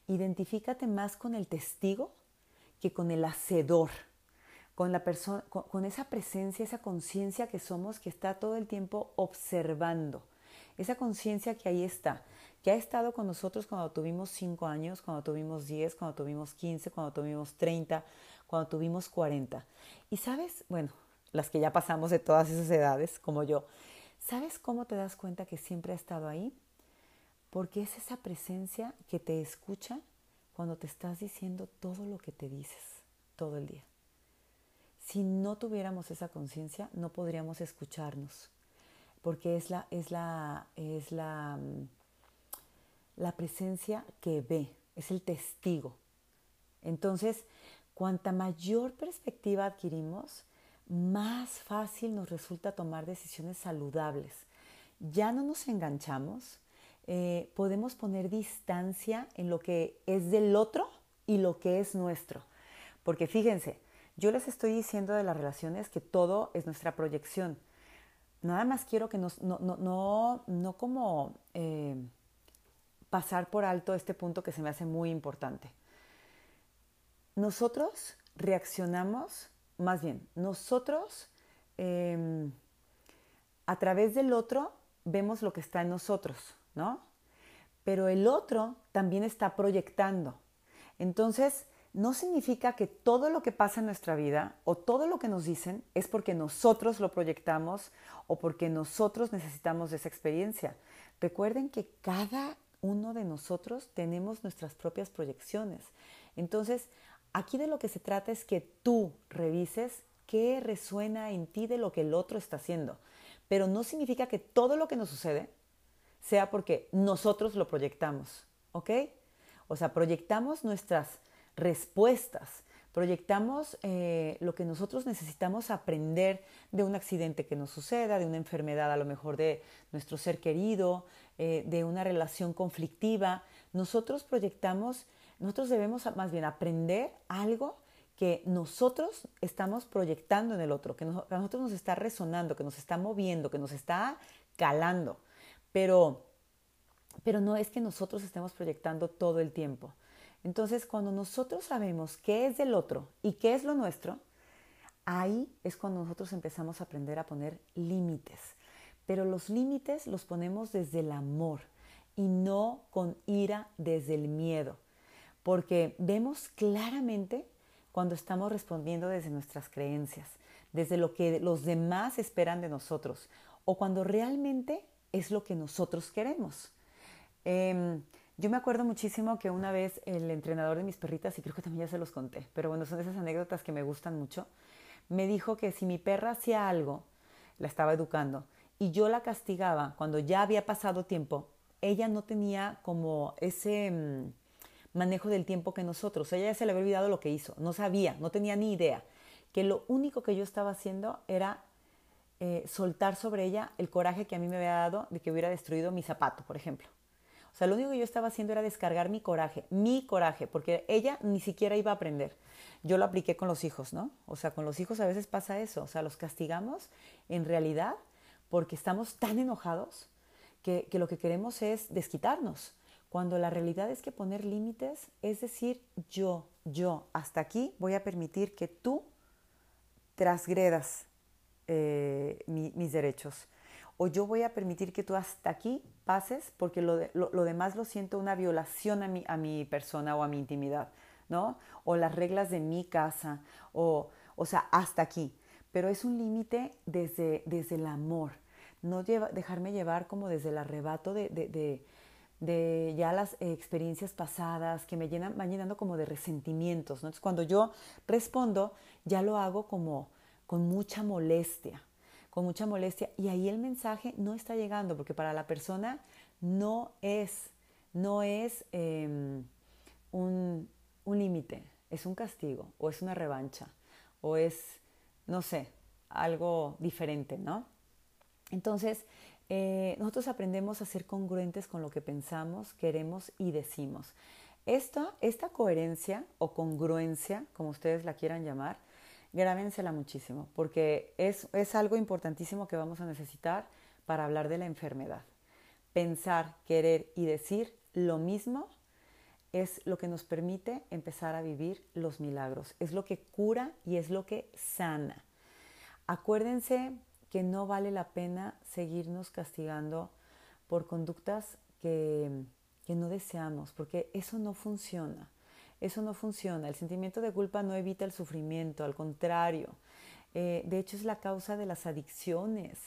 Identifícate más con el testigo que con el hacedor, con, la persona, con, esa presencia, esa conciencia que somos que está todo el tiempo observando. Esa conciencia que ahí está, que ha estado con nosotros cuando tuvimos 5 años, cuando tuvimos 10, cuando tuvimos 15, cuando tuvimos 30, cuando tuvimos 40. Y sabes, bueno, las que ya pasamos de todas esas edades, como yo, ¿Sabes cómo te das cuenta que siempre ha estado ahí? Porque es esa presencia que te escucha cuando te estás diciendo todo lo que te dices todo el día. Si no tuviéramos esa conciencia, no podríamos escucharnos, porque es la, es la, es la, mm, la presencia que ve, es el testigo. Entonces, cuanta mayor perspectiva adquirimos, más fácil nos resulta tomar decisiones saludables. Ya no nos enganchamos, eh, podemos poner distancia en lo que es del otro y lo que es nuestro. Porque fíjense, yo les estoy diciendo de las relaciones que todo es nuestra proyección. Nada más quiero que nos, no, no, no, no como eh, pasar por alto este punto que se me hace muy importante. Nosotros reaccionamos más bien, nosotros em, a través del otro vemos lo que está en nosotros, ¿no? Pero el otro también está proyectando. Entonces, no significa que todo lo que pasa en nuestra vida o todo lo que nos dicen es porque nosotros lo proyectamos o porque nosotros necesitamos esa experiencia. Recuerden que cada uno de nosotros tenemos nuestras propias proyecciones. Entonces, Aquí de lo que se trata es que tú revises qué resuena en ti de lo que el otro está haciendo. Pero no significa que todo lo que nos sucede sea porque nosotros lo proyectamos, ¿ok? O sea, proyectamos nuestras respuestas, Proyectamos eh, lo que nosotros necesitamos aprender de un accidente que nos suceda, de una enfermedad a lo mejor de nuestro ser querido, eh, de una relación conflictiva. Nosotros proyectamos, nosotros debemos más bien aprender algo que nosotros estamos proyectando en el otro, que, a nosotros nos está resonando, que nos está moviendo, que nos está calando. Pero, pero no es que nosotros estemos proyectando todo el tiempo. Entonces, cuando nosotros sabemos qué es del otro y qué es lo nuestro, ahí es cuando nosotros empezamos a aprender a poner límites. Pero los límites los ponemos desde el amor y no con ira desde el miedo, porque vemos claramente cuando estamos respondiendo desde nuestras creencias, desde lo que los demás esperan de nosotros o cuando realmente es lo que nosotros queremos. Em, yo me acuerdo muchísimo que una vez el entrenador de mis perritas, y creo que también ya se los conté, pero bueno, son esas anécdotas que me gustan mucho, me dijo que si mi perra hacía algo, la estaba educando, y yo la castigaba cuando ya había pasado tiempo, ella no tenía como ese... Manejo del tiempo que nosotros. Ella ya se le había olvidado lo que hizo, no sabía, no tenía ni idea, que lo único que yo estaba haciendo era eh, soltar sobre ella el coraje que a mí me había dado de que hubiera destruido mi zapato, por ejemplo. O sea, lo único que yo estaba haciendo era descargar mi coraje, mi coraje, porque ella ni siquiera iba a aprender. Yo lo apliqué con los hijos, ¿no? O sea, con los hijos a veces pasa eso, o sea, los castigamos en realidad porque estamos tan enojados que lo que queremos es desquitarnos cuando la realidad es que poner límites es decir, yo, yo, hasta aquí voy a permitir que tú transgredas eh, mis derechos. O yo voy a permitir que tú hasta aquí pases porque lo, lo, demás lo siento una violación a mi, a mi persona o a mi intimidad, ¿no? O las reglas de mi casa, o, o sea, hasta aquí. Pero es un límite desde, desde el amor, no dejarme llevar como desde el arrebato de de ya las experiencias pasadas que me llenan, van llenando como de resentimientos. Entonces, cuando yo respondo, ya lo hago como con mucha molestia, con mucha molestia. Y ahí el mensaje no está llegando, porque para la persona no es, no es em, un, un límite, es un castigo, o es una revancha, o es, no sé, algo diferente, ¿no? Entonces, eh, nosotros aprendemos a ser congruentes con lo que pensamos, queremos y decimos. Esta, esta coherencia o congruencia, como ustedes la quieran llamar, grábensela muchísimo, porque es, es algo importantísimo que vamos a necesitar para hablar de la enfermedad. Pensar, querer y decir lo mismo es lo que nos permite empezar a vivir los milagros, es lo que cura y es lo que sana. Acuérdense que no vale la pena seguirnos castigando por conductas que, no deseamos, porque eso no funciona. Eso no funciona. El sentimiento de culpa no evita el sufrimiento, al contrario. Eh, de hecho, es la causa de las adicciones,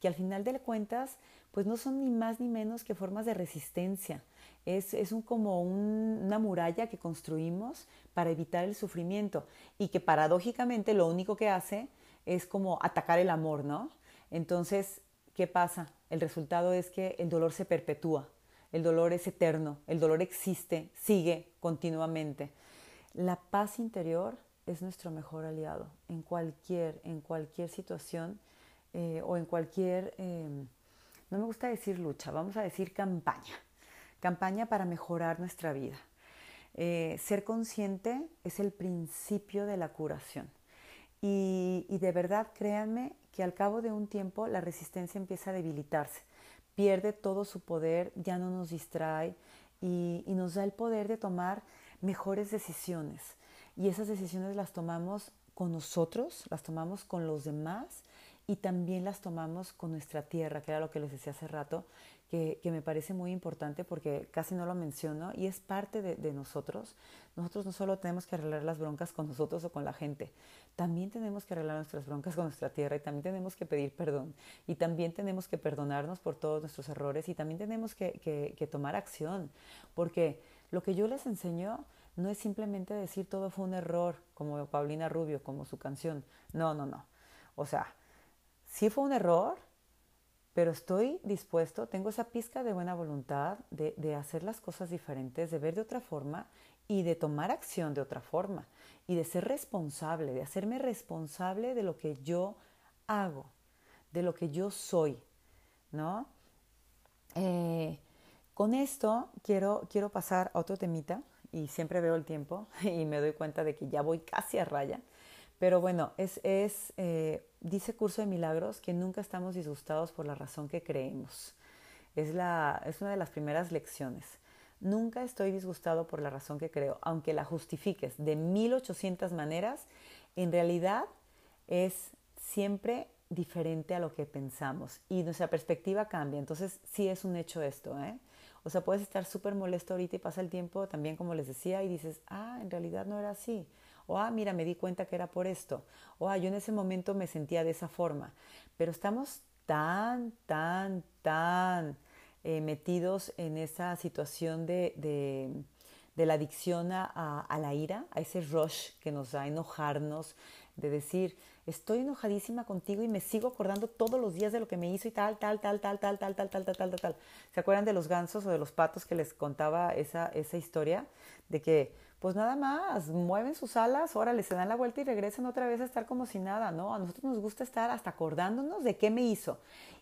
que al final de cuentas, pues no son ni más ni menos que formas de resistencia. Es, un, como una muralla que construimos para evitar el sufrimiento y que paradójicamente lo único que hace es como atacar el amor, ¿no? Entonces, ¿qué pasa? El resultado es que el dolor se perpetúa, el dolor es eterno, el dolor existe, sigue continuamente. La paz interior es nuestro mejor aliado en cualquier, en cualquier situación eh, o en cualquier, em, no me gusta decir lucha, vamos a decir campaña, campaña para mejorar nuestra vida. Eh, ser consciente es el principio de la curación. Y, de verdad, créanme que al cabo de un tiempo la resistencia empieza a debilitarse, pierde todo su poder, ya no nos distrae y, y nos da el poder de tomar mejores decisiones. Y esas decisiones las tomamos con nosotros, las tomamos con los demás y también las tomamos con nuestra tierra, que era lo que les decía hace rato, que, me parece muy importante porque casi no lo menciono y es parte de, nosotros. Nosotros no solo tenemos que arreglar las broncas con nosotros o con la gente, también tenemos que arreglar nuestras broncas con nuestra tierra y también tenemos que pedir perdón y también tenemos que perdonarnos por todos nuestros errores y también tenemos que, que tomar acción porque lo que yo les enseño no es simplemente decir todo fue un error, como Paulina Rubio, como su canción. No, no, no. O sea, sí fue un error, pero estoy dispuesto, tengo esa pizca de buena voluntad de, hacer las cosas diferentes, de ver de otra forma y de tomar acción de otra forma. y de ser responsable, de hacerme responsable de lo que yo hago, de lo que yo soy, ¿no? Eh, con esto quiero, quiero pasar a otro temita y siempre veo el tiempo y me doy cuenta de que ya voy casi a raya. Pero bueno, es, es eh, dice Curso de Milagros que nunca estamos disgustados por la razón que creemos. Es, la, es una de las primeras lecciones. Nunca estoy disgustado por la razón que creo, aunque la justifiques de 1800 maneras, en realidad es siempre diferente a lo que pensamos y nuestra perspectiva cambia. Entonces sí es un hecho esto, ¿eh? O sea, puedes estar súper molesto ahorita y pasa el tiempo también como les decía y dices, ah, en realidad no era así. O, ah, mira, me di cuenta que era por esto. O, ah, yo en ese momento me sentía de esa forma. Pero estamos tan, tan, tan eh, metidos en esa situación de, de, la adicción a, a, la ira, a ese rush que nos da enojarnos, de decir, estoy enojadísima contigo y me sigo acordando todos los días de lo que me hizo y tal, tal, tal, tal, tal, tal, tal, tal, tal, tal, tal. ¿Se acuerdan de los gansos o de los patos que les contaba esa, esa historia? De que, pues nada más, mueven sus alas, órale, se dan la vuelta y regresan otra vez a estar como si nada, ¿no? A nosotros nos gusta estar hasta acordándonos de qué me hizo.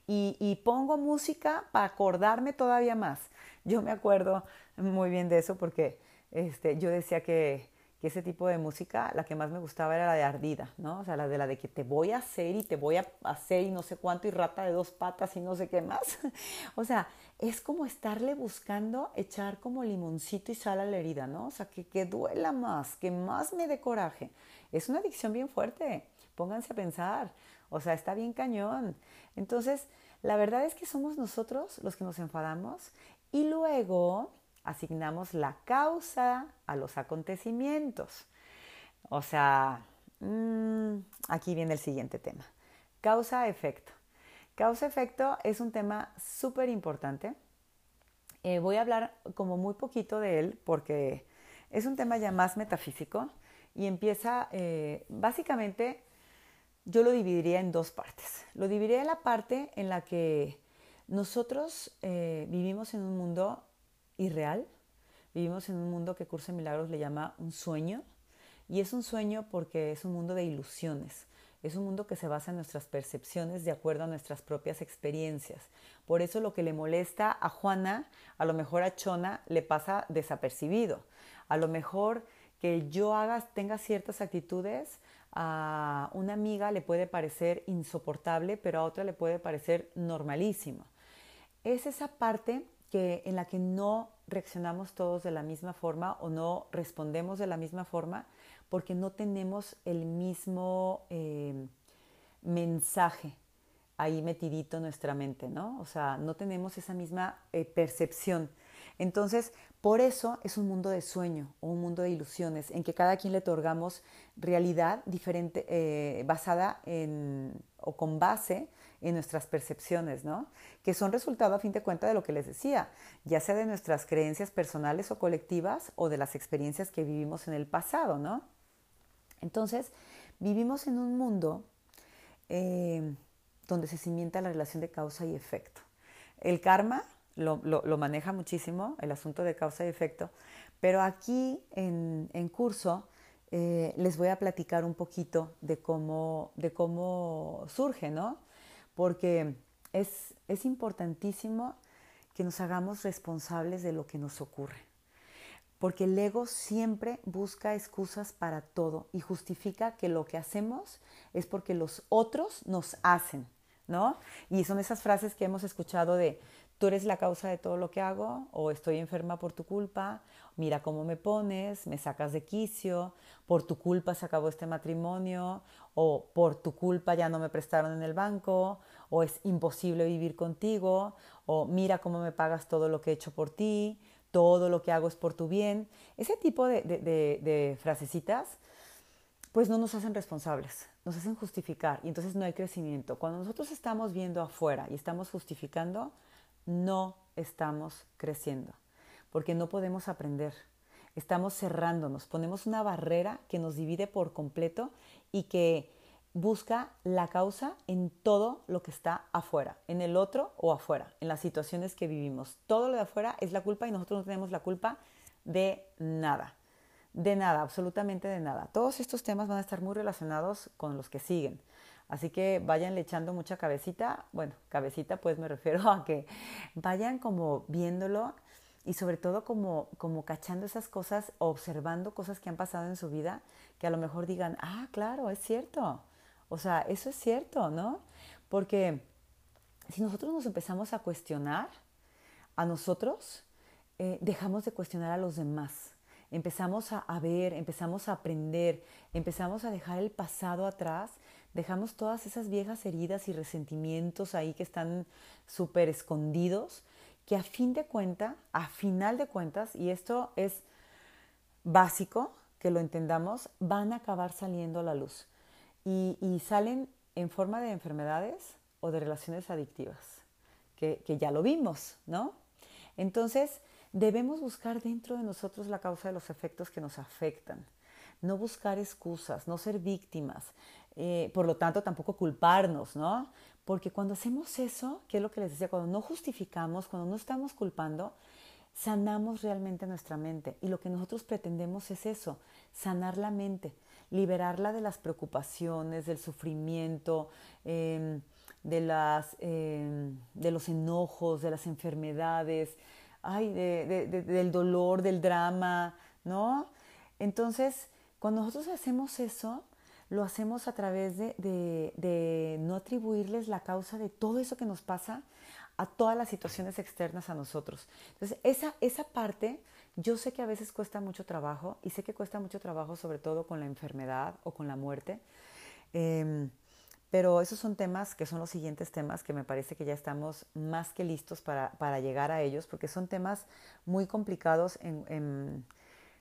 Y, y pongo música para acordarme todavía más. Yo me acuerdo muy bien de eso porque este, yo decía que que ese tipo de música, la que más me gustaba era la de Ardida, ¿no? O sea, la de la de que te voy a hacer y te voy a hacer y no sé cuánto y rata de dos patas y no sé qué más. o sea, es como estarle buscando echar como limoncito y sal a la herida, ¿no? O sea, que, que duela más, que más me dé coraje. Es una adicción bien fuerte, pónganse a pensar. O sea, está bien cañón. Entonces, la verdad es que somos nosotros los que nos enfadamos y luego asignamos la causa a los acontecimientos. O sea, mm, aquí viene el siguiente tema. Causa-efecto. Causa-efecto es un tema súper importante. Eh, voy a hablar como muy poquito de él porque es un tema ya más metafísico y empieza, eh, básicamente, yo lo dividiría en dos partes. Lo dividiría en la parte en la que nosotros eh, vivimos en un mundo irreal. Vivimos en un mundo que Curso de Milagros le llama un sueño. Y es un sueño porque es un mundo de ilusiones. Es un mundo que se basa en nuestras percepciones de acuerdo a nuestras propias experiencias. Por eso lo que le molesta a Juana, a lo mejor a Chona, le pasa desapercibido. A lo mejor que yo haga, tenga ciertas actitudes, a una amiga le puede parecer insoportable, pero a otra le puede parecer normalísimo. Es esa parte en la que no reaccionamos todos de la misma forma o no respondemos de la misma forma porque no tenemos el mismo eh, mensaje ahí metidito en nuestra mente, ¿no? O sea, no tenemos esa misma eh, percepción. Entonces, por eso es un mundo de sueño o un mundo de ilusiones, en que cada quien le otorgamos realidad diferente, eh, basada en o con base en nuestras percepciones, ¿no? Que son resultado a fin de cuentas de lo que les decía, ya sea de nuestras creencias personales o colectivas o de las experiencias que vivimos en el pasado, ¿no? Entonces, vivimos en un mundo eh, donde se cimienta la relación de causa y efecto. El karma lo, maneja muchísimo, el asunto de causa y efecto, pero aquí en, curso eh, les voy a platicar un poquito de cómo, de cómo surge, ¿no? Porque es, es importantísimo que nos hagamos responsables de lo que nos ocurre. Porque el ego siempre busca excusas para todo y justifica que lo que hacemos es porque los otros nos hacen, ¿no? Y son esas frases que hemos escuchado de tú eres la causa de todo lo que hago o estoy enferma por tu culpa, mira cómo me pones, me sacas de quicio, por tu culpa se acabó este matrimonio o por tu culpa ya no me prestaron en el banco o es imposible vivir contigo o mira cómo me pagas todo lo que he hecho por ti, todo lo que hago es por tu bien. Ese tipo de, de, frasecitas pues no nos hacen responsables, nos hacen justificar y entonces no hay crecimiento. Cuando nosotros estamos viendo afuera y estamos justificando, no estamos creciendo, porque no podemos aprender. Estamos cerrándonos, ponemos una barrera que nos divide por completo y que busca la causa en todo lo que está afuera, en el otro o afuera, en las situaciones que vivimos. Todo lo de afuera es la culpa y nosotros no tenemos la culpa de nada. De nada, absolutamente de nada. Todos estos temas van a estar muy relacionados con los que siguen. Así que vayan echando mucha cabecita. Bueno, cabecita pues me refiero a que vayan como viéndolo y sobre todo como, como cachando esas cosas, observando cosas que han pasado en su vida, que a lo mejor digan, ah, claro, es cierto. O sea, eso es cierto, ¿no? Porque si nosotros nos empezamos a cuestionar a nosotros, eh, dejamos de cuestionar a los demás. Empezamos a, a ver, empezamos a aprender, empezamos a dejar el pasado atrás, dejamos todas esas viejas heridas y resentimientos ahí que están súper escondidos, que a fin de cuenta, a final de cuentas, y esto es básico que lo entendamos, van a acabar saliendo a la luz. Y, salen en forma de enfermedades o de relaciones adictivas, que, que ya lo vimos, ¿no? Entonces, debemos buscar dentro de nosotros la causa de los efectos que nos afectan, no buscar excusas, no ser víctimas, eh, por lo tanto tampoco culparnos, ¿no? Porque cuando hacemos eso, que es lo que les decía, cuando no justificamos, cuando no estamos culpando, sanamos realmente nuestra mente. Y lo que nosotros pretendemos es eso, sanar la mente, liberarla de las preocupaciones, del sufrimiento, em, de, las, em, de los enojos, de las enfermedades, ay, del dolor, del drama, ¿no? Entonces, cuando nosotros hacemos eso, lo hacemos a través de, de, no atribuirles la causa de todo eso que nos pasa a todas las situaciones externas a nosotros. Entonces, esa, esa parte yo sé que a veces cuesta mucho trabajo y sé que cuesta mucho trabajo sobre todo con la enfermedad o con la muerte. Em, pero esos son temas que son los siguientes temas que me parece que ya estamos más que listos para, para llegar a ellos, porque son temas muy complicados en, en,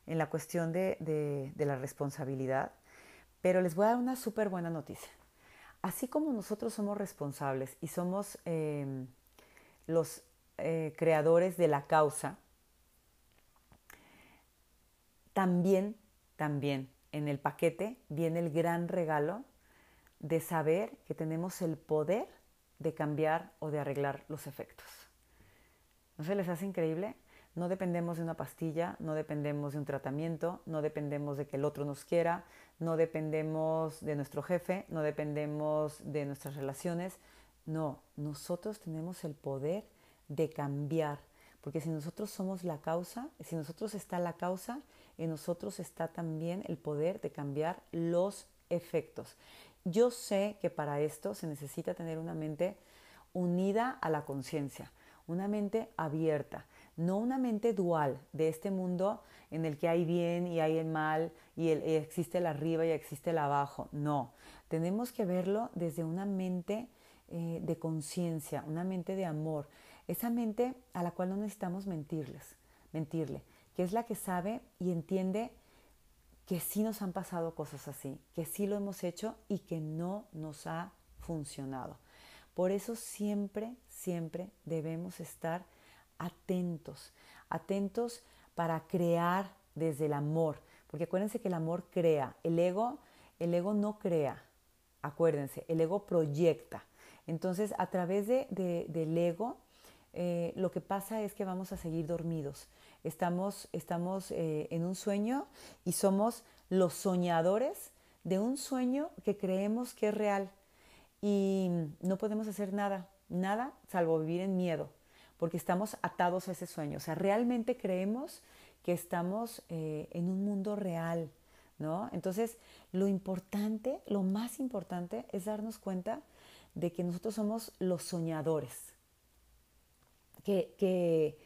la cuestión de, de, la responsabilidad. Pero les voy a dar una súper buena noticia. Así como nosotros somos responsables y somos eh, los eh, creadores de la causa, también, también en el paquete viene el gran regalo de saber que tenemos el poder de cambiar o de arreglar los efectos. ¿No se les hace increíble? No dependemos de una pastilla, no dependemos de un tratamiento, no dependemos de que el otro nos quiera, no dependemos de nuestro jefe, no dependemos de nuestras relaciones. No, nosotros tenemos el poder de cambiar, porque si nosotros somos la causa, si nosotros está la causa, en nosotros está también el poder de cambiar los efectos. Yo sé que para esto se necesita tener una mente unida a la conciencia, una mente abierta, no una mente dual de este mundo en el que hay bien y hay el mal y, existe el arriba y existe el abajo. No, tenemos que verlo desde una mente eh, de conciencia, una mente de amor, esa mente a la cual no necesitamos mentirles, mentirle, que es la que sabe y entiende que sí nos han pasado cosas así, que sí lo hemos hecho y que no nos ha funcionado. Por eso siempre, siempre debemos estar atentos, atentos para crear desde el amor, porque acuérdense que el amor crea, el ego, el ego no crea, acuérdense, el ego proyecta. Entonces, a través de, del ego, eh, lo que pasa es que vamos a seguir dormidos. Estamos, estamos eh, en un sueño y somos los soñadores de un sueño que creemos que es real y no podemos hacer nada, nada salvo vivir en miedo porque estamos atados a ese sueño. O sea, realmente creemos que estamos eh, en un mundo real, ¿no? Entonces, lo importante, lo más importante es darnos cuenta de que nosotros somos los soñadores, que, que,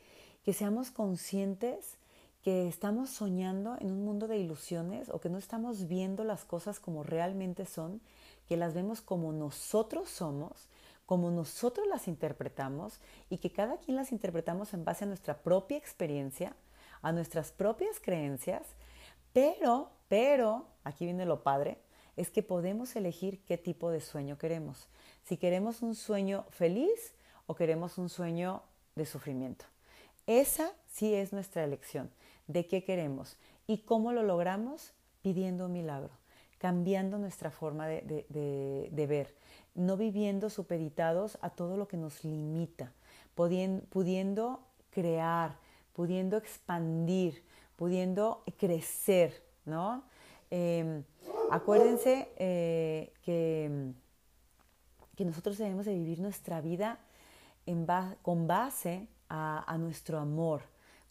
que seamos conscientes que estamos soñando en un mundo de ilusiones o que no estamos viendo las cosas como realmente son, que las vemos como nosotros somos como nosotros las interpretamos y que cada quien las interpretamos en base a nuestra propia experiencia, a nuestras propias creencias, pero, pero, aquí viene lo padre, es que podemos elegir qué tipo de sueño queremos. Si queremos un sueño feliz o queremos un sueño de sufrimiento. Esa sí es nuestra elección, de qué queremos y cómo lo logramos pidiendo un milagro, cambiando nuestra forma de, de ver, no viviendo supeditados a todo lo que nos limita, pudiendo crear, pudiendo expandir, pudiendo crecer, ¿no? Em, acuérdense eh, que, que, nosotros debemos de vivir nuestra vida con base a, a nuestro amor,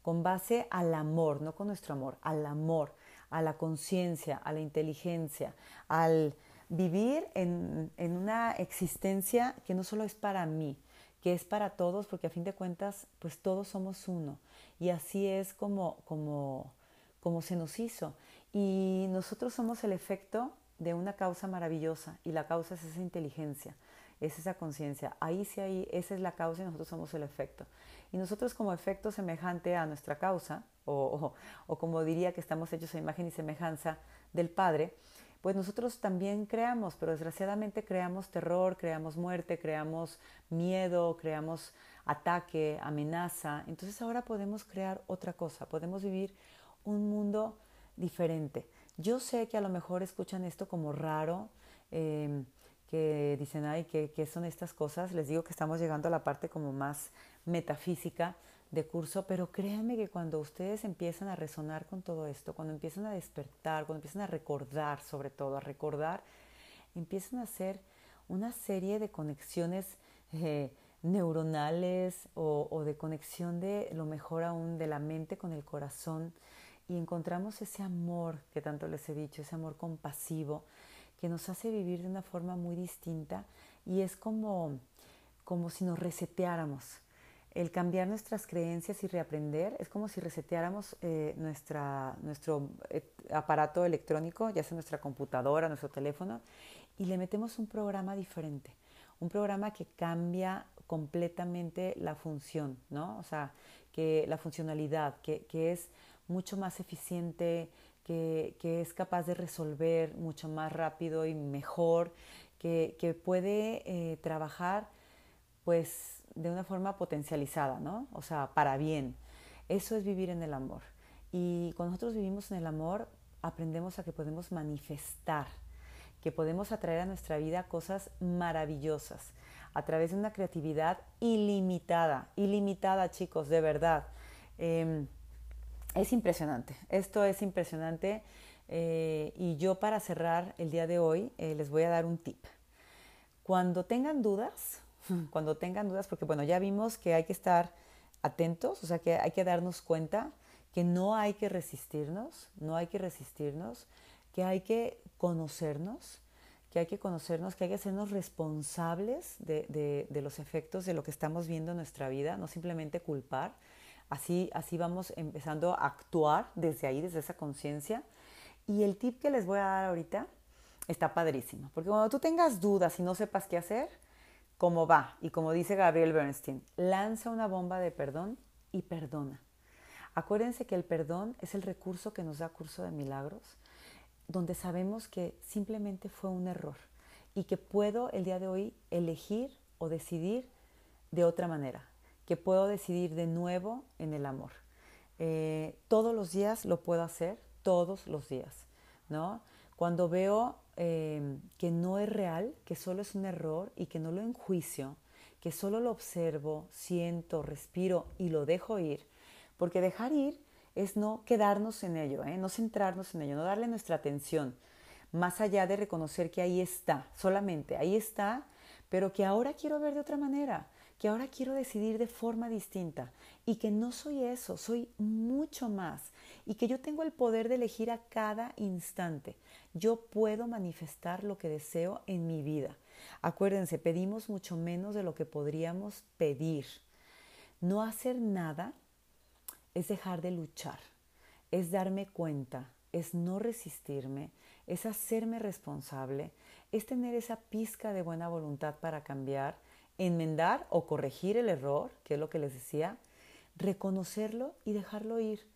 con base al amor, no con nuestro amor, al amor, a la conciencia, a la inteligencia, al vivir en, en, una existencia que no solo es para mí, que es para todos, porque a fin de cuentas, pues todos somos uno. Y así es como, como, como se nos hizo. Y nosotros somos el efecto de una causa maravillosa, y la causa es esa inteligencia, es esa conciencia. Ahí sí, ahí, esa es la causa y nosotros somos el efecto. Y nosotros como efecto semejante a nuestra causa, o, o, como diría que estamos hechos a imagen y semejanza del Padre, pues nosotros también creamos, pero desgraciadamente creamos terror, creamos muerte, creamos miedo, creamos ataque, amenaza. Entonces ahora podemos crear otra cosa, podemos vivir un mundo diferente. Yo sé que a lo mejor escuchan esto como raro, em, que dicen, ay, ¿qué, ¿qué son estas cosas? Les digo que estamos llegando a la parte como más metafísica, de curso, pero créanme que cuando ustedes empiezan a resonar con todo esto, cuando empiezan a despertar, cuando empiezan a recordar, sobre todo a recordar, empiezan a hacer una serie de conexiones eh, neuronales o, o, de conexión de lo mejor aún de la mente con el corazón y encontramos ese amor que tanto les he dicho, ese amor compasivo que nos hace vivir de una forma muy distinta y es como, como si nos reseteáramos el cambiar nuestras creencias y reaprender es como si reseteáramos eh, nuestra, nuestro eh, aparato electrónico, ya sea nuestra computadora, nuestro teléfono, y le metemos un programa diferente, un programa que cambia completamente la función, ¿no? O sea, que la funcionalidad, que, que es mucho más eficiente, que, que, es capaz de resolver mucho más rápido y mejor, que, que puede eh, trabajar pues de una forma potencializada, ¿no? O sea, para bien. Eso es vivir en el amor. Y cuando nosotros vivimos en el amor, aprendemos a que podemos manifestar, que podemos atraer a nuestra vida cosas maravillosas a través de una creatividad ilimitada, ilimitada chicos, de verdad. Em, es impresionante, esto es impresionante. Eh, y yo para cerrar el día de hoy eh, les voy a dar un tip. Cuando tengan dudas, cuando tengan dudas, porque bueno, ya vimos que hay que estar atentos, o sea que hay que darnos cuenta que no hay que resistirnos, no hay que resistirnos, que hay que conocernos, que hay que conocernos, que hay que hacernos responsables de, de, los efectos de lo que estamos viendo en nuestra vida, no simplemente culpar. Así, así vamos empezando a actuar desde ahí, desde esa conciencia. Y el tip que les voy a dar ahorita está padrísimo, porque cuando tú tengas dudas y no sepas qué hacer, como va, y como dice Gabriel Bernstein, lanza una bomba de perdón y perdona. Acuérdense que el perdón es el recurso que nos da curso de milagros, donde sabemos que simplemente fue un error y que puedo el día de hoy elegir o decidir de otra manera, que puedo decidir de nuevo en el amor. Eh, todos los días lo puedo hacer, todos los días, ¿no? Cuando veo Em, que no es real, que solo es un error y que no lo enjuicio, que solo lo observo, siento, respiro y lo dejo ir, porque dejar ir es no quedarnos en ello, ¿eh? no centrarnos en ello, no darle nuestra atención, más allá de reconocer que ahí está, solamente ahí está, pero que ahora quiero ver de otra manera, que ahora quiero decidir de forma distinta y que no soy eso, soy mucho más y que yo tengo el poder de elegir a cada instante. Yo puedo manifestar lo que deseo en mi vida. Acuérdense, pedimos mucho menos de lo que podríamos pedir. No hacer nada es dejar de luchar, es darme cuenta, es no resistirme, es hacerme responsable, es tener esa pizca de buena voluntad para cambiar, enmendar o corregir el error, que es lo que les decía, reconocerlo y dejarlo ir.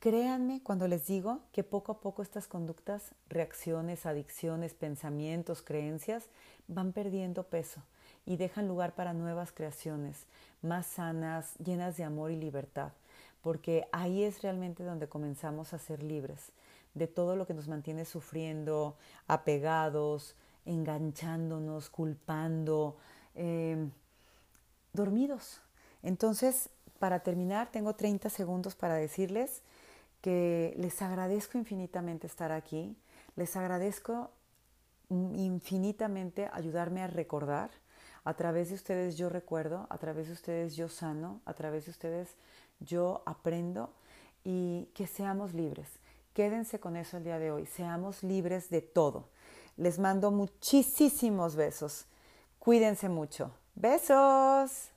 Créanme cuando les digo que poco a poco estas conductas, reacciones, adicciones, pensamientos, creencias van perdiendo peso y dejan lugar para nuevas creaciones, más sanas, llenas de amor y libertad, porque ahí es realmente donde comenzamos a ser libres de todo lo que nos mantiene sufriendo, apegados, enganchándonos, culpando, em, dormidos. Entonces, para terminar, tengo 30 segundos para decirles que les agradezco infinitamente estar aquí, les agradezco infinitamente ayudarme a recordar. A través de ustedes yo recuerdo, a través de ustedes yo sano, a través de ustedes yo aprendo y que seamos libres. Quédense con eso el día de hoy, seamos libres de todo. Les mando muchísimos besos. Cuídense mucho. Besos.